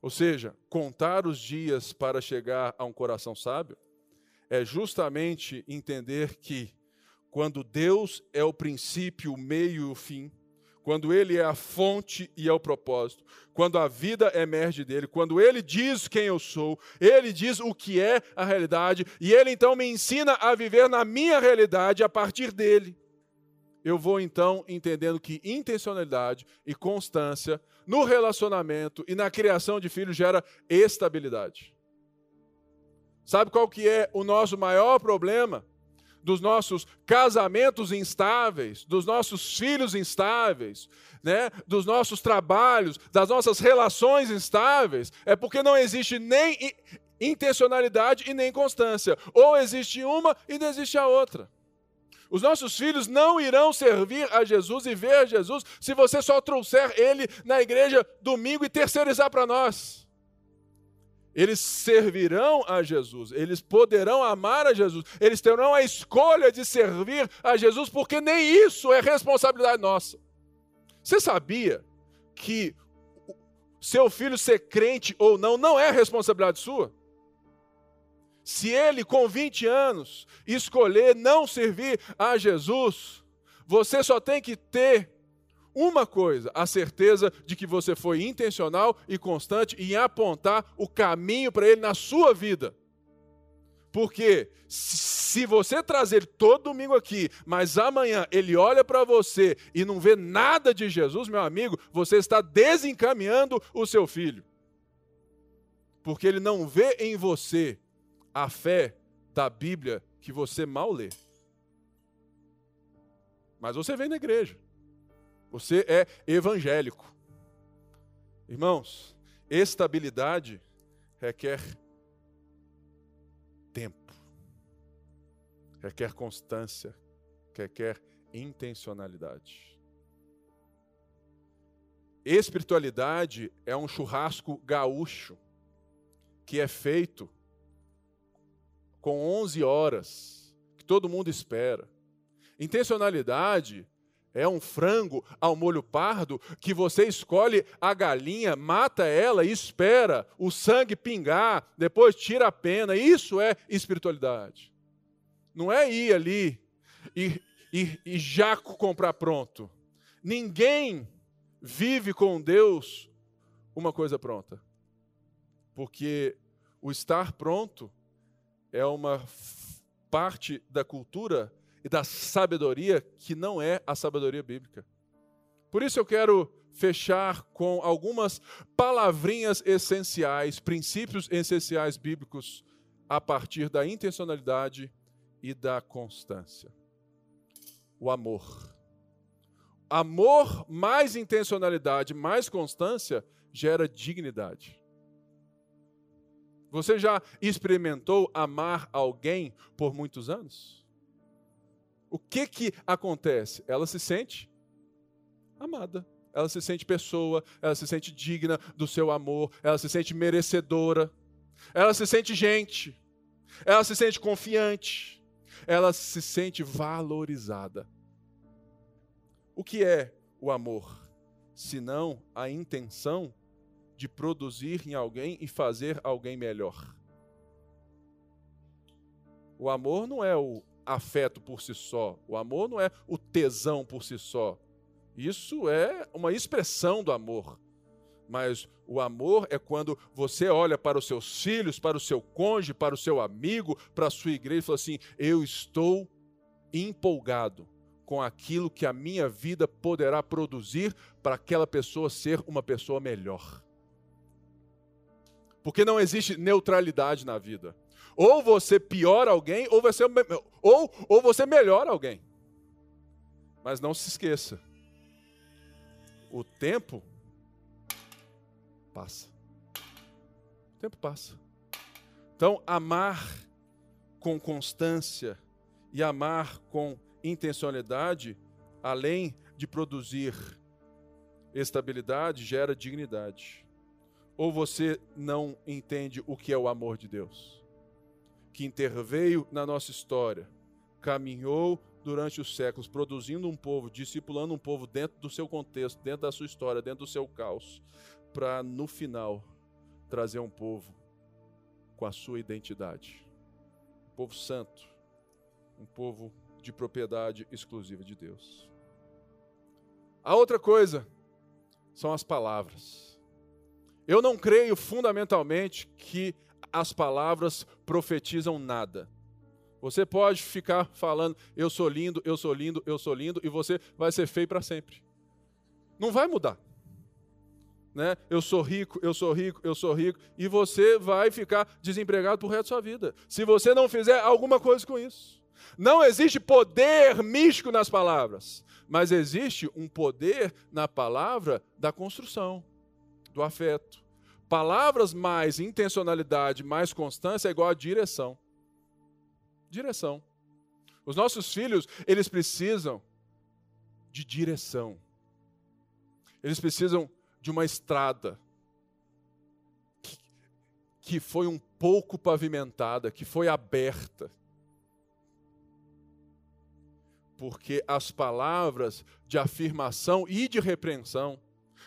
Ou seja, contar os dias para chegar a um coração sábio é justamente entender que quando Deus é o princípio, o meio e o fim, quando Ele é a fonte e é o propósito, quando a vida emerge dele, quando Ele diz quem eu sou, Ele diz o que é a realidade, e Ele então me ensina a viver na minha realidade a partir dele. Eu vou então entendendo que intencionalidade e constância no relacionamento e na criação de filhos gera estabilidade. Sabe qual que é o nosso maior problema? Dos nossos casamentos instáveis, dos nossos filhos instáveis, né, dos nossos trabalhos, das nossas relações instáveis, é porque não existe nem intencionalidade e nem constância. Ou existe uma e não existe a outra. Os nossos filhos não irão servir a Jesus e ver Jesus se você só trouxer ele na igreja domingo e terceirizar para nós. Eles servirão a Jesus, eles poderão amar a Jesus, eles terão a escolha de servir a Jesus, porque nem isso é responsabilidade nossa. Você sabia que seu filho ser crente ou não não é responsabilidade sua? Se ele, com 20 anos, escolher não servir a Jesus, você só tem que ter uma coisa, a certeza de que você foi intencional e constante em apontar o caminho para ele na sua vida. Porque se você trazer todo domingo aqui, mas amanhã ele olha para você e não vê nada de Jesus, meu amigo, você está desencaminhando o seu filho. Porque ele não vê em você a fé da Bíblia que você mal lê. Mas você vem na igreja. Você é evangélico. Irmãos, estabilidade requer tempo, requer constância, requer intencionalidade. Espiritualidade é um churrasco gaúcho que é feito com 11 horas, que todo mundo espera. Intencionalidade é um frango ao molho pardo que você escolhe a galinha, mata ela e espera o sangue pingar, depois tira a pena. Isso é espiritualidade. Não é ir ali e, e, e já comprar pronto. Ninguém vive com Deus uma coisa pronta. Porque o estar pronto é uma parte da cultura e da sabedoria que não é a sabedoria bíblica. Por isso eu quero fechar com algumas palavrinhas essenciais, princípios essenciais bíblicos a partir da intencionalidade e da constância. O amor. Amor mais intencionalidade, mais constância gera dignidade. Você já experimentou amar alguém por muitos anos? O que que acontece? Ela se sente amada. Ela se sente pessoa, ela se sente digna do seu amor, ela se sente merecedora, ela se sente gente, ela se sente confiante, ela se sente valorizada. O que é o amor? Senão a intenção de produzir em alguém e fazer alguém melhor. O amor não é o afeto por si só, o amor não é o tesão por si só. Isso é uma expressão do amor. Mas o amor é quando você olha para os seus filhos, para o seu cônjuge, para o seu amigo, para a sua igreja e fala assim: Eu estou empolgado com aquilo que a minha vida poderá produzir para aquela pessoa ser uma pessoa melhor. Porque não existe neutralidade na vida. Ou você piora alguém, ou você, ou, ou você melhora alguém. Mas não se esqueça: o tempo passa. O tempo passa. Então, amar com constância e amar com intencionalidade, além de produzir estabilidade, gera dignidade. Ou você não entende o que é o amor de Deus, que interveio na nossa história, caminhou durante os séculos, produzindo um povo, discipulando um povo dentro do seu contexto, dentro da sua história, dentro do seu caos, para no final trazer um povo com a sua identidade. Um povo santo, um povo de propriedade exclusiva de Deus. A outra coisa são as palavras. Eu não creio fundamentalmente que as palavras profetizam nada. Você pode ficar falando, eu sou lindo, eu sou lindo, eu sou lindo, e você vai ser feio para sempre. Não vai mudar. Né? Eu sou rico, eu sou rico, eu sou rico, e você vai ficar desempregado por resto da sua vida. Se você não fizer alguma coisa com isso. Não existe poder místico nas palavras, mas existe um poder na palavra da construção, do afeto. Palavras mais intencionalidade, mais constância é igual a direção direção. Os nossos filhos, eles precisam de direção. Eles precisam de uma estrada que, que foi um pouco pavimentada, que foi aberta. Porque as palavras de afirmação e de repreensão,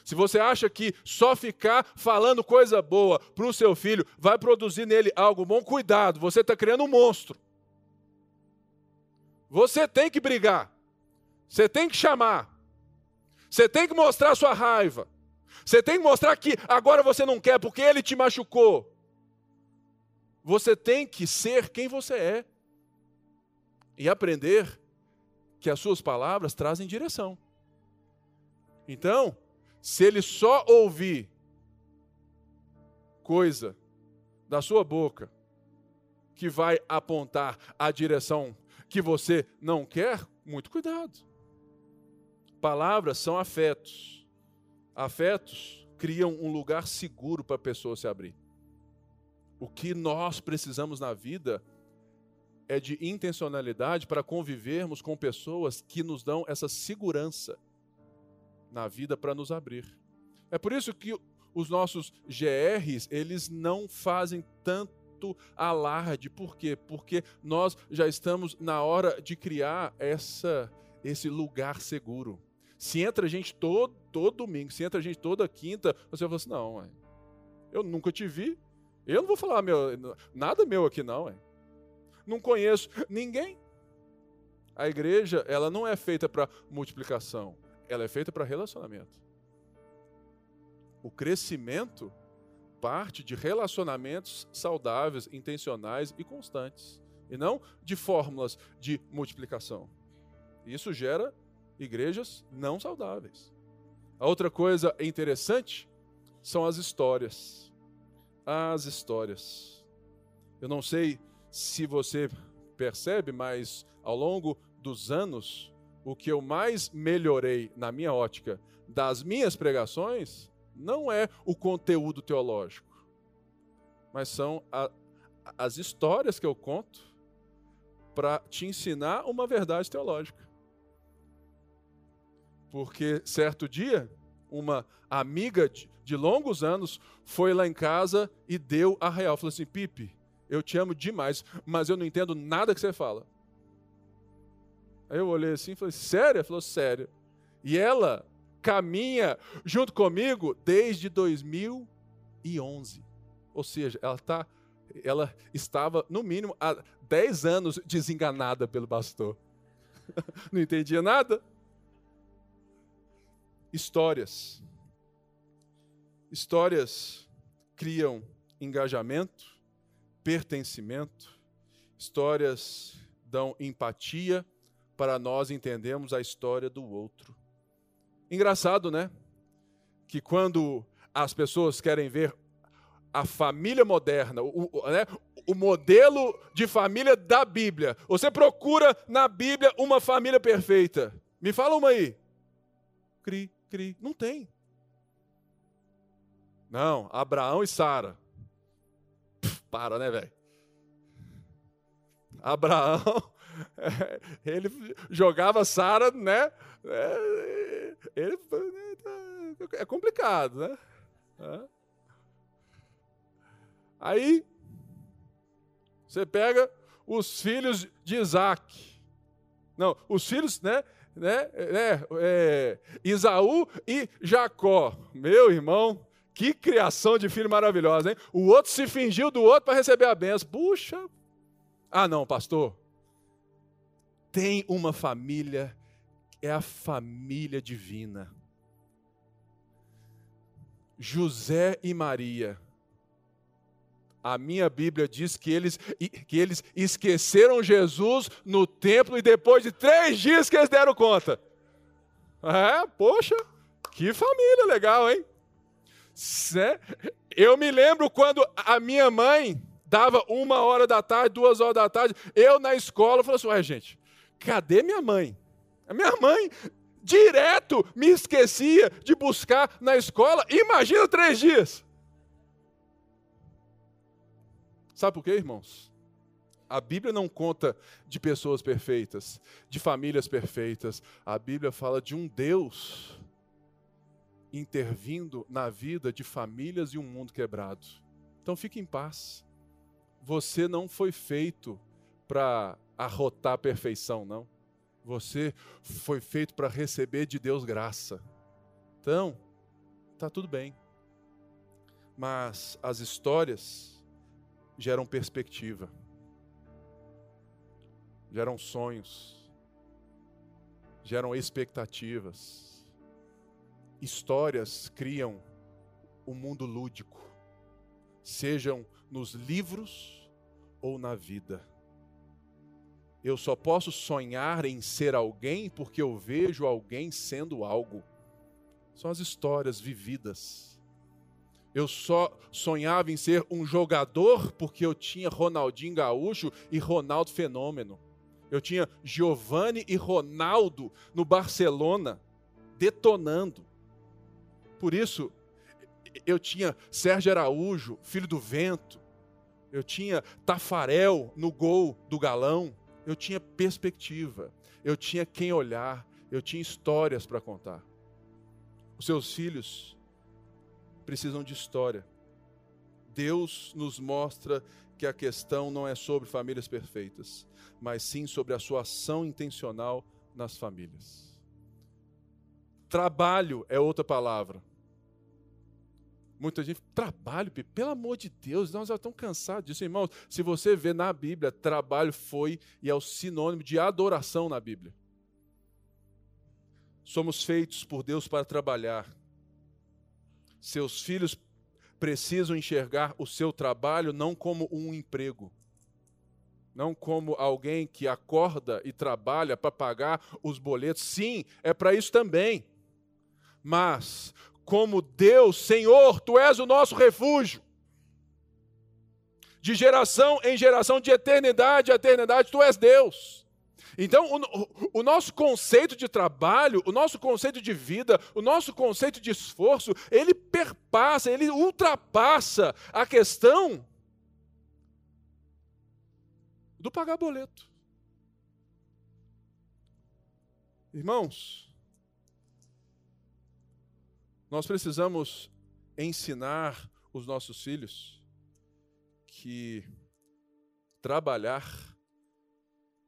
se você acha que só ficar falando coisa boa para o seu filho vai produzir nele algo bom, cuidado, você está criando um monstro. Você tem que brigar. Você tem que chamar. Você tem que mostrar sua raiva. Você tem que mostrar que agora você não quer porque ele te machucou. Você tem que ser quem você é. E aprender que as suas palavras trazem direção. Então, se ele só ouvir coisa da sua boca que vai apontar a direção que você não quer, muito cuidado. Palavras são afetos. Afetos criam um lugar seguro para a pessoa se abrir. O que nós precisamos na vida é de intencionalidade para convivermos com pessoas que nos dão essa segurança na vida para nos abrir. É por isso que os nossos GRs, eles não fazem tanto alarde. Por quê? Porque nós já estamos na hora de criar essa, esse lugar seguro. Se entra gente todo, todo domingo, se entra gente toda quinta, você fala assim: não, eu nunca te vi. Eu não vou falar meu, nada meu aqui, não. Não conheço ninguém. A igreja, ela não é feita para multiplicação, ela é feita para relacionamento. O crescimento parte de relacionamentos saudáveis, intencionais e constantes. e não de fórmulas de multiplicação. Isso gera igrejas não saudáveis. A outra coisa interessante são as histórias. As histórias. Eu não sei se você percebe, mas ao longo dos anos, o que eu mais melhorei na minha ótica das minhas pregações não é o conteúdo teológico, mas são a, as histórias que eu conto para te ensinar uma verdade teológica. Porque certo dia, uma amiga de, de longos anos foi lá em casa e deu a real. Falou assim: Pipe, eu te amo demais, mas eu não entendo nada que você fala. Aí eu olhei assim e falei: Sério? Ela falou: Sério. E ela caminha junto comigo desde 2011. Ou seja, ela, tá, ela estava, no mínimo, há 10 anos desenganada pelo pastor. (laughs) Não entendia nada. Histórias. Histórias criam engajamento, pertencimento. Histórias dão empatia para nós entendermos a história do outro. Engraçado, né? Que quando as pessoas querem ver a família moderna, o, o, né, o modelo de família da Bíblia, você procura na Bíblia uma família perfeita. Me fala uma aí. Cri, cri. Não tem. Não, Abraão e Sara. Para, né, velho? Abraão, (laughs) ele jogava Sara, né? É, ele, é complicado, né? Aí, você pega os filhos de Isaac. Não, os filhos, né? né, né é, Isaú e Jacó. Meu irmão, que criação de filho maravilhosa, hein? O outro se fingiu do outro para receber a benção. Puxa! Ah, não, pastor. Tem uma família é a família divina. José e Maria. A minha Bíblia diz que eles, que eles esqueceram Jesus no templo e depois de três dias que eles deram conta. É, poxa, que família legal, hein? Eu me lembro quando a minha mãe dava uma hora da tarde, duas horas da tarde, eu na escola, falei assim, ué, gente, cadê minha mãe? A minha mãe direto me esquecia de buscar na escola. Imagina três dias. Sabe por quê, irmãos? A Bíblia não conta de pessoas perfeitas, de famílias perfeitas. A Bíblia fala de um Deus intervindo na vida de famílias e um mundo quebrado. Então fique em paz. Você não foi feito para arrotar a perfeição, não. Você foi feito para receber de Deus graça. Então, tá tudo bem. Mas as histórias geram perspectiva, geram sonhos, geram expectativas. Histórias criam o um mundo lúdico, sejam nos livros ou na vida. Eu só posso sonhar em ser alguém porque eu vejo alguém sendo algo. São as histórias vividas. Eu só sonhava em ser um jogador porque eu tinha Ronaldinho Gaúcho e Ronaldo Fenômeno. Eu tinha Giovanni e Ronaldo no Barcelona detonando. Por isso, eu tinha Sérgio Araújo, filho do vento. Eu tinha Tafarel no gol do galão eu tinha perspectiva, eu tinha quem olhar, eu tinha histórias para contar. Os seus filhos precisam de história. Deus nos mostra que a questão não é sobre famílias perfeitas, mas sim sobre a sua ação intencional nas famílias. Trabalho é outra palavra. Muita gente, trabalho, pelo amor de Deus, nós já estamos cansados disso, irmãos. Se você vê na Bíblia, trabalho foi e é o sinônimo de adoração na Bíblia. Somos feitos por Deus para trabalhar. Seus filhos precisam enxergar o seu trabalho não como um emprego, não como alguém que acorda e trabalha para pagar os boletos. Sim, é para isso também. Mas, como Deus, Senhor, tu és o nosso refúgio. De geração em geração, de eternidade a eternidade, tu és Deus. Então, o, o, nosso conceito de trabalho, o nosso conceito de vida, o nosso conceito de esforço, ele perpassa, ele ultrapassa a questão do pagar boleto. Irmãos, nós precisamos ensinar os nossos filhos que trabalhar,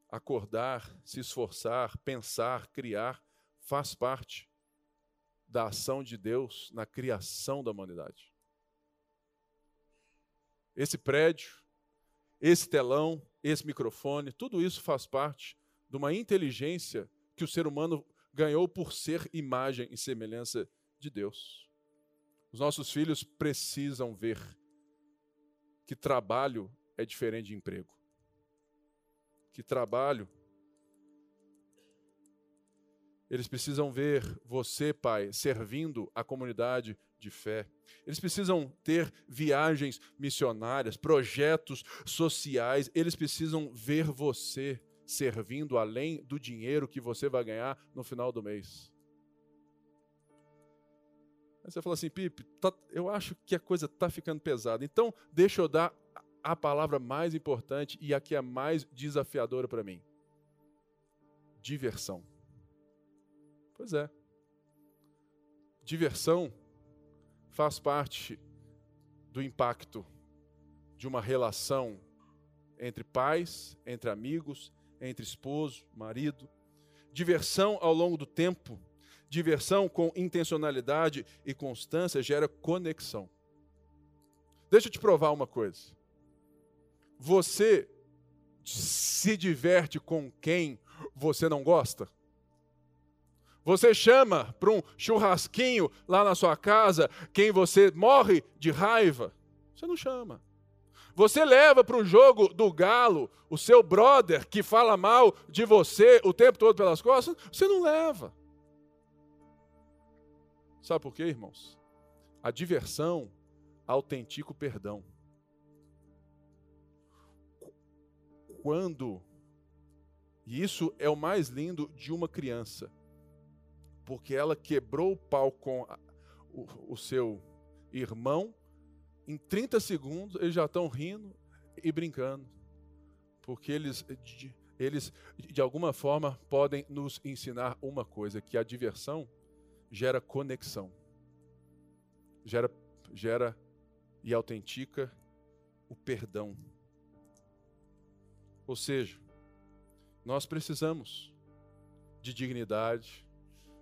acordar, se esforçar, pensar, criar, faz parte da ação de Deus na criação da humanidade. Esse prédio, esse telão, esse microfone, tudo isso faz parte de uma inteligência que o ser humano ganhou por ser imagem e semelhança de Deus. Os nossos filhos precisam ver que trabalho é diferente de emprego. Que trabalho. Eles precisam ver você, pai, servindo a comunidade de fé. Eles precisam ter viagens missionárias, projetos sociais. Eles precisam ver você servindo além do dinheiro que você vai ganhar no final do mês. Aí você fala assim, Pipe, tá, eu acho que a coisa está ficando pesada. Então, deixa eu dar a palavra mais importante e a que é mais desafiadora para mim: diversão. Pois é. Diversão faz parte do impacto de uma relação entre pais, entre amigos, entre esposo, marido. Diversão ao longo do tempo, diversão com intencionalidade e constância gera conexão. Deixa eu te provar uma coisa. Você se diverte com quem você não gosta? Você chama para um churrasquinho lá na sua casa quem você morre de raiva? Você não chama. Você leva para o jogo do galo o seu brother que fala mal de você o tempo todo pelas costas? Você não leva. Sabe por quê, irmãos? A diversão autentica o perdão. Quando, e isso é o mais lindo de uma criança, porque ela quebrou o pau com a, o, o seu irmão, em 30 segundos eles já estão rindo e brincando, porque eles, eles de alguma forma podem nos ensinar uma coisa, que a diversão gera conexão, gera, gera e autentica o perdão. Ou seja, nós precisamos de dignidade,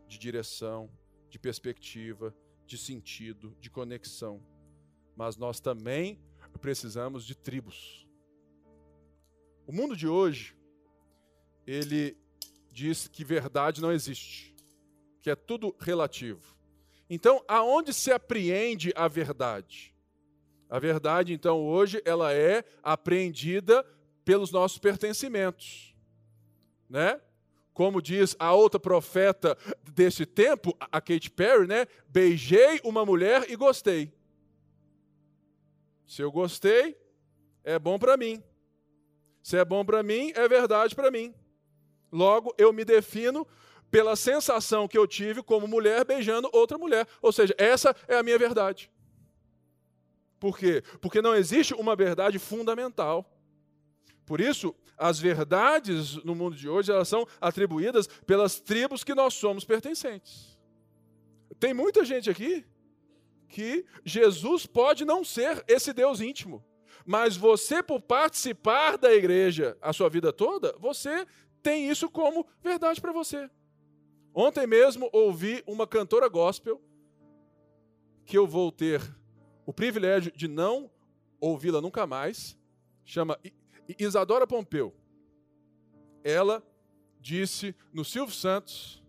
de direção, de perspectiva, de sentido, de conexão. Mas nós também precisamos de tribos. O mundo de hoje, ele diz que verdade não existe, que é tudo relativo. Então, aonde se apreende a verdade? A verdade, então, hoje, ela é apreendida pelos nossos pertencimentos, né? Como diz a outra profeta desse tempo, a Kate Perry, né? Beijei uma mulher e gostei. Se eu gostei, é bom para mim. Se é bom para mim, é verdade para mim. Logo, eu me defino pela sensação que eu tive como mulher beijando outra mulher. Ou seja, essa é a minha verdade. Por quê? Porque não existe uma verdade fundamental. Por isso, as verdades no mundo de hoje elas são atribuídas pelas tribos que nós somos pertencentes. Tem muita gente aqui que Jesus pode não ser esse Deus íntimo, mas você, por participar da igreja a sua vida toda, você tem isso como verdade para você. Ontem mesmo ouvi uma cantora gospel que eu vou ter o privilégio de não ouvi-la nunca mais, chama Isadora Pompeu, ela disse no Silvio Santos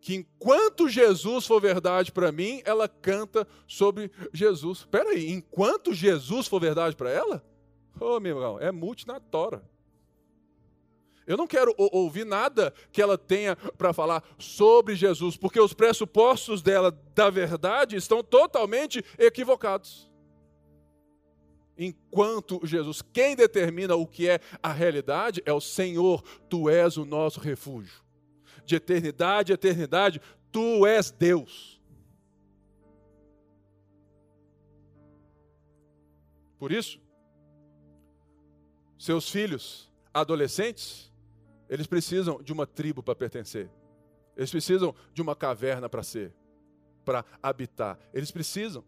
que enquanto Jesus for verdade para mim, ela canta sobre Jesus. Espera aí, enquanto Jesus for verdade para ela? Ô, oh, meu irmão, é multinatora. Eu não quero ouvir nada que ela tenha para falar sobre Jesus, porque os pressupostos dela da verdade estão totalmente equivocados. Enquanto Jesus, quem determina o que é a realidade é o Senhor, tu és o nosso refúgio. De eternidade a eternidade, tu és Deus. Por isso, seus filhos adolescentes, eles precisam de uma tribo para pertencer. Eles precisam de uma caverna para ser, para habitar. Eles precisam.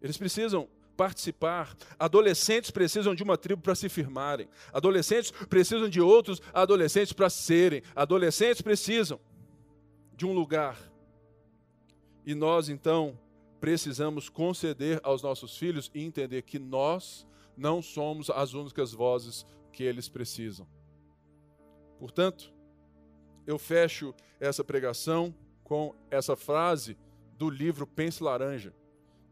Eles precisam participar. Adolescentes precisam de uma tribo para se firmarem. Adolescentes precisam de outros adolescentes para serem. Adolescentes precisam de um lugar. E nós, então, precisamos conceder aos nossos filhos e entender que nós não somos as únicas vozes que eles precisam. Portanto, eu fecho essa pregação com essa frase do livro Pense Laranja,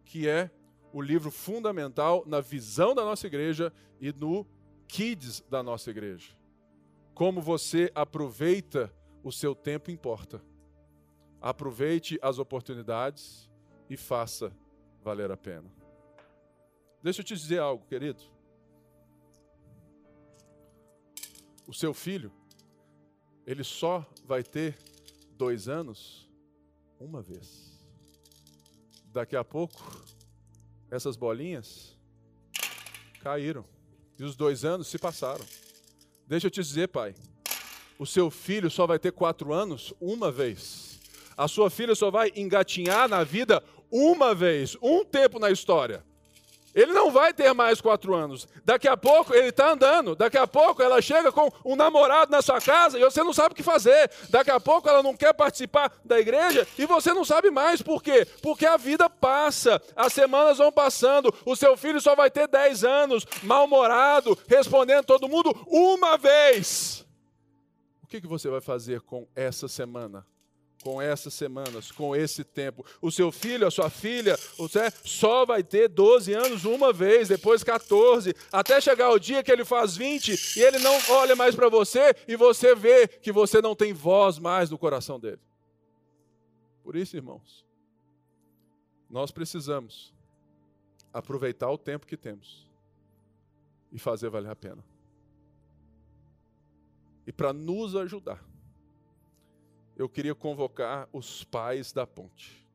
que é o livro fundamental na visão da nossa igreja e no kids da nossa igreja. Como você aproveita o seu tempo importa. Aproveite as oportunidades e faça valer a pena. Deixa eu te dizer algo, querido. O seu filho, ele só vai ter dois anos uma vez. Daqui a pouco, essas bolinhas caíram. E os dois anos se passaram. Deixa eu te dizer, pai. O seu filho só vai ter quatro anos uma vez. A sua filha só vai engatinhar na vida uma vez, um tempo na história. Ele não vai ter mais quatro anos. Daqui a pouco ele está andando. Daqui a pouco ela chega com um namorado na sua casa e você não sabe o que fazer. Daqui a pouco ela não quer participar da igreja e você não sabe mais. Por quê? Porque a vida passa, as semanas vão passando. O seu filho só vai ter dez anos, mal-humorado, respondendo todo mundo uma vez. O que, que você vai fazer com essa semana? Com essas semanas, com esse tempo. O seu filho, a sua filha, você só vai ter 12 anos uma vez, depois 14, até chegar o dia que ele faz 20 e ele não olha mais para você e você vê que você não tem voz mais no coração dele. Por isso, irmãos, nós precisamos aproveitar o tempo que temos e fazer valer a pena. E para nos ajudar, eu queria convocar os pais da ponte.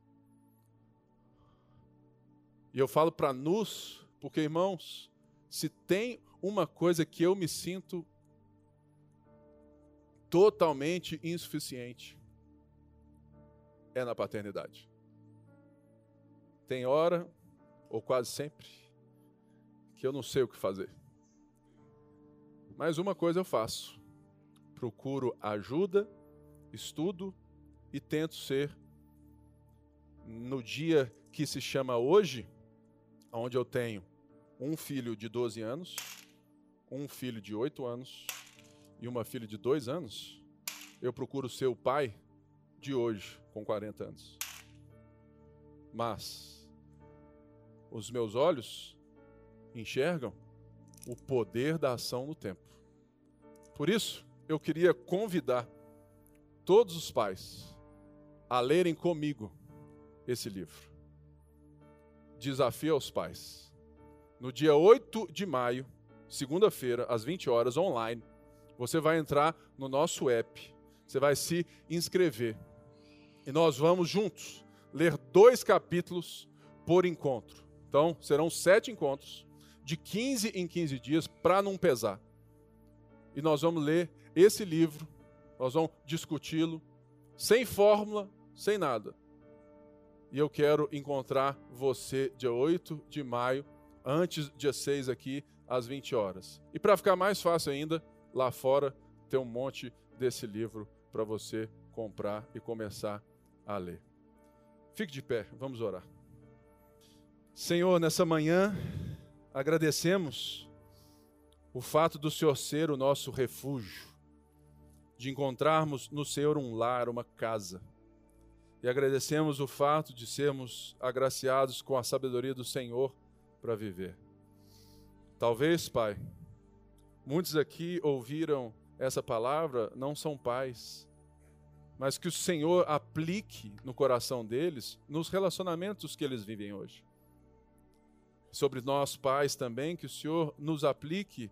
E eu falo para nos, porque irmãos, se tem uma coisa que eu me sinto totalmente insuficiente, é na paternidade. Tem hora, ou quase sempre, que eu não sei o que fazer. Mas uma coisa eu faço: procuro ajuda estudo e tento ser no dia que se chama hoje, onde eu tenho um filho de 12 anos, um filho de 8 anos e uma filha de 2 anos, eu procuro ser o pai de hoje, com 40 anos. Mas os meus olhos enxergam o poder da ação no tempo. Por isso, eu queria convidar todos os pais a lerem comigo esse livro. Desafio aos pais. No dia 8 de maio, segunda-feira, às 20 horas, online, você vai entrar no nosso app, você vai se inscrever. E nós vamos juntos ler dois capítulos por encontro. Então, serão sete encontros, de 15 em 15 dias, para não pesar. E nós vamos ler esse livro nós vamos discuti-lo sem fórmula, sem nada. E eu quero encontrar você dia 8 de maio, antes dia 6 aqui, às 20 horas. E para ficar mais fácil ainda, lá fora tem um monte desse livro para você comprar e começar a ler. Fique de pé, vamos orar. Senhor, nessa manhã, agradecemos o fato do Senhor ser o nosso refúgio de encontrarmos no Senhor um lar, uma casa. E agradecemos o fato de sermos agraciados com a sabedoria do Senhor para viver. Talvez, Pai, muitos aqui ouviram essa palavra não são pais, mas que o Senhor aplique no coração deles nos relacionamentos que eles vivem hoje. Sobre nós pais também, que o Senhor nos aplique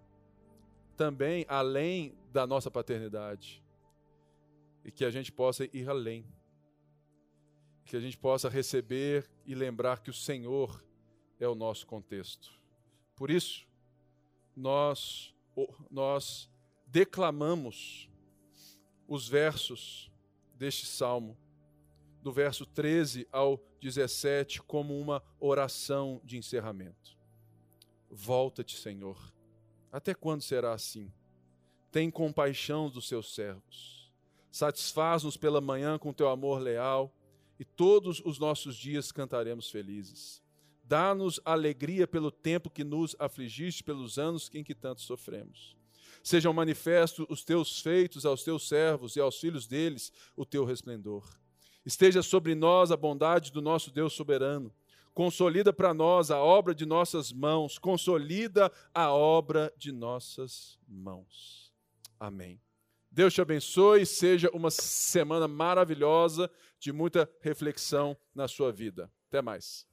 também além da nossa paternidade. E que a gente possa ir além. Que a gente possa receber e lembrar que o Senhor é o nosso contexto. Por isso, nós, nós declamamos os versos deste salmo, do verso 13 ao 17, como uma oração de encerramento. Volta-te, Senhor. Até quando será assim? Tem compaixão dos seus servos. Satisfaz-nos pela manhã com teu amor leal, e todos os nossos dias cantaremos felizes. Dá-nos alegria pelo tempo que nos afligiste, pelos anos em que tanto sofremos. Sejam manifestos os teus feitos aos teus servos e aos filhos deles o teu resplendor. Esteja sobre nós a bondade do nosso Deus soberano. Consolida para nós a obra de nossas mãos, consolida a obra de nossas mãos. Amém. Deus te abençoe, seja uma semana maravilhosa de muita reflexão na sua vida. Até mais.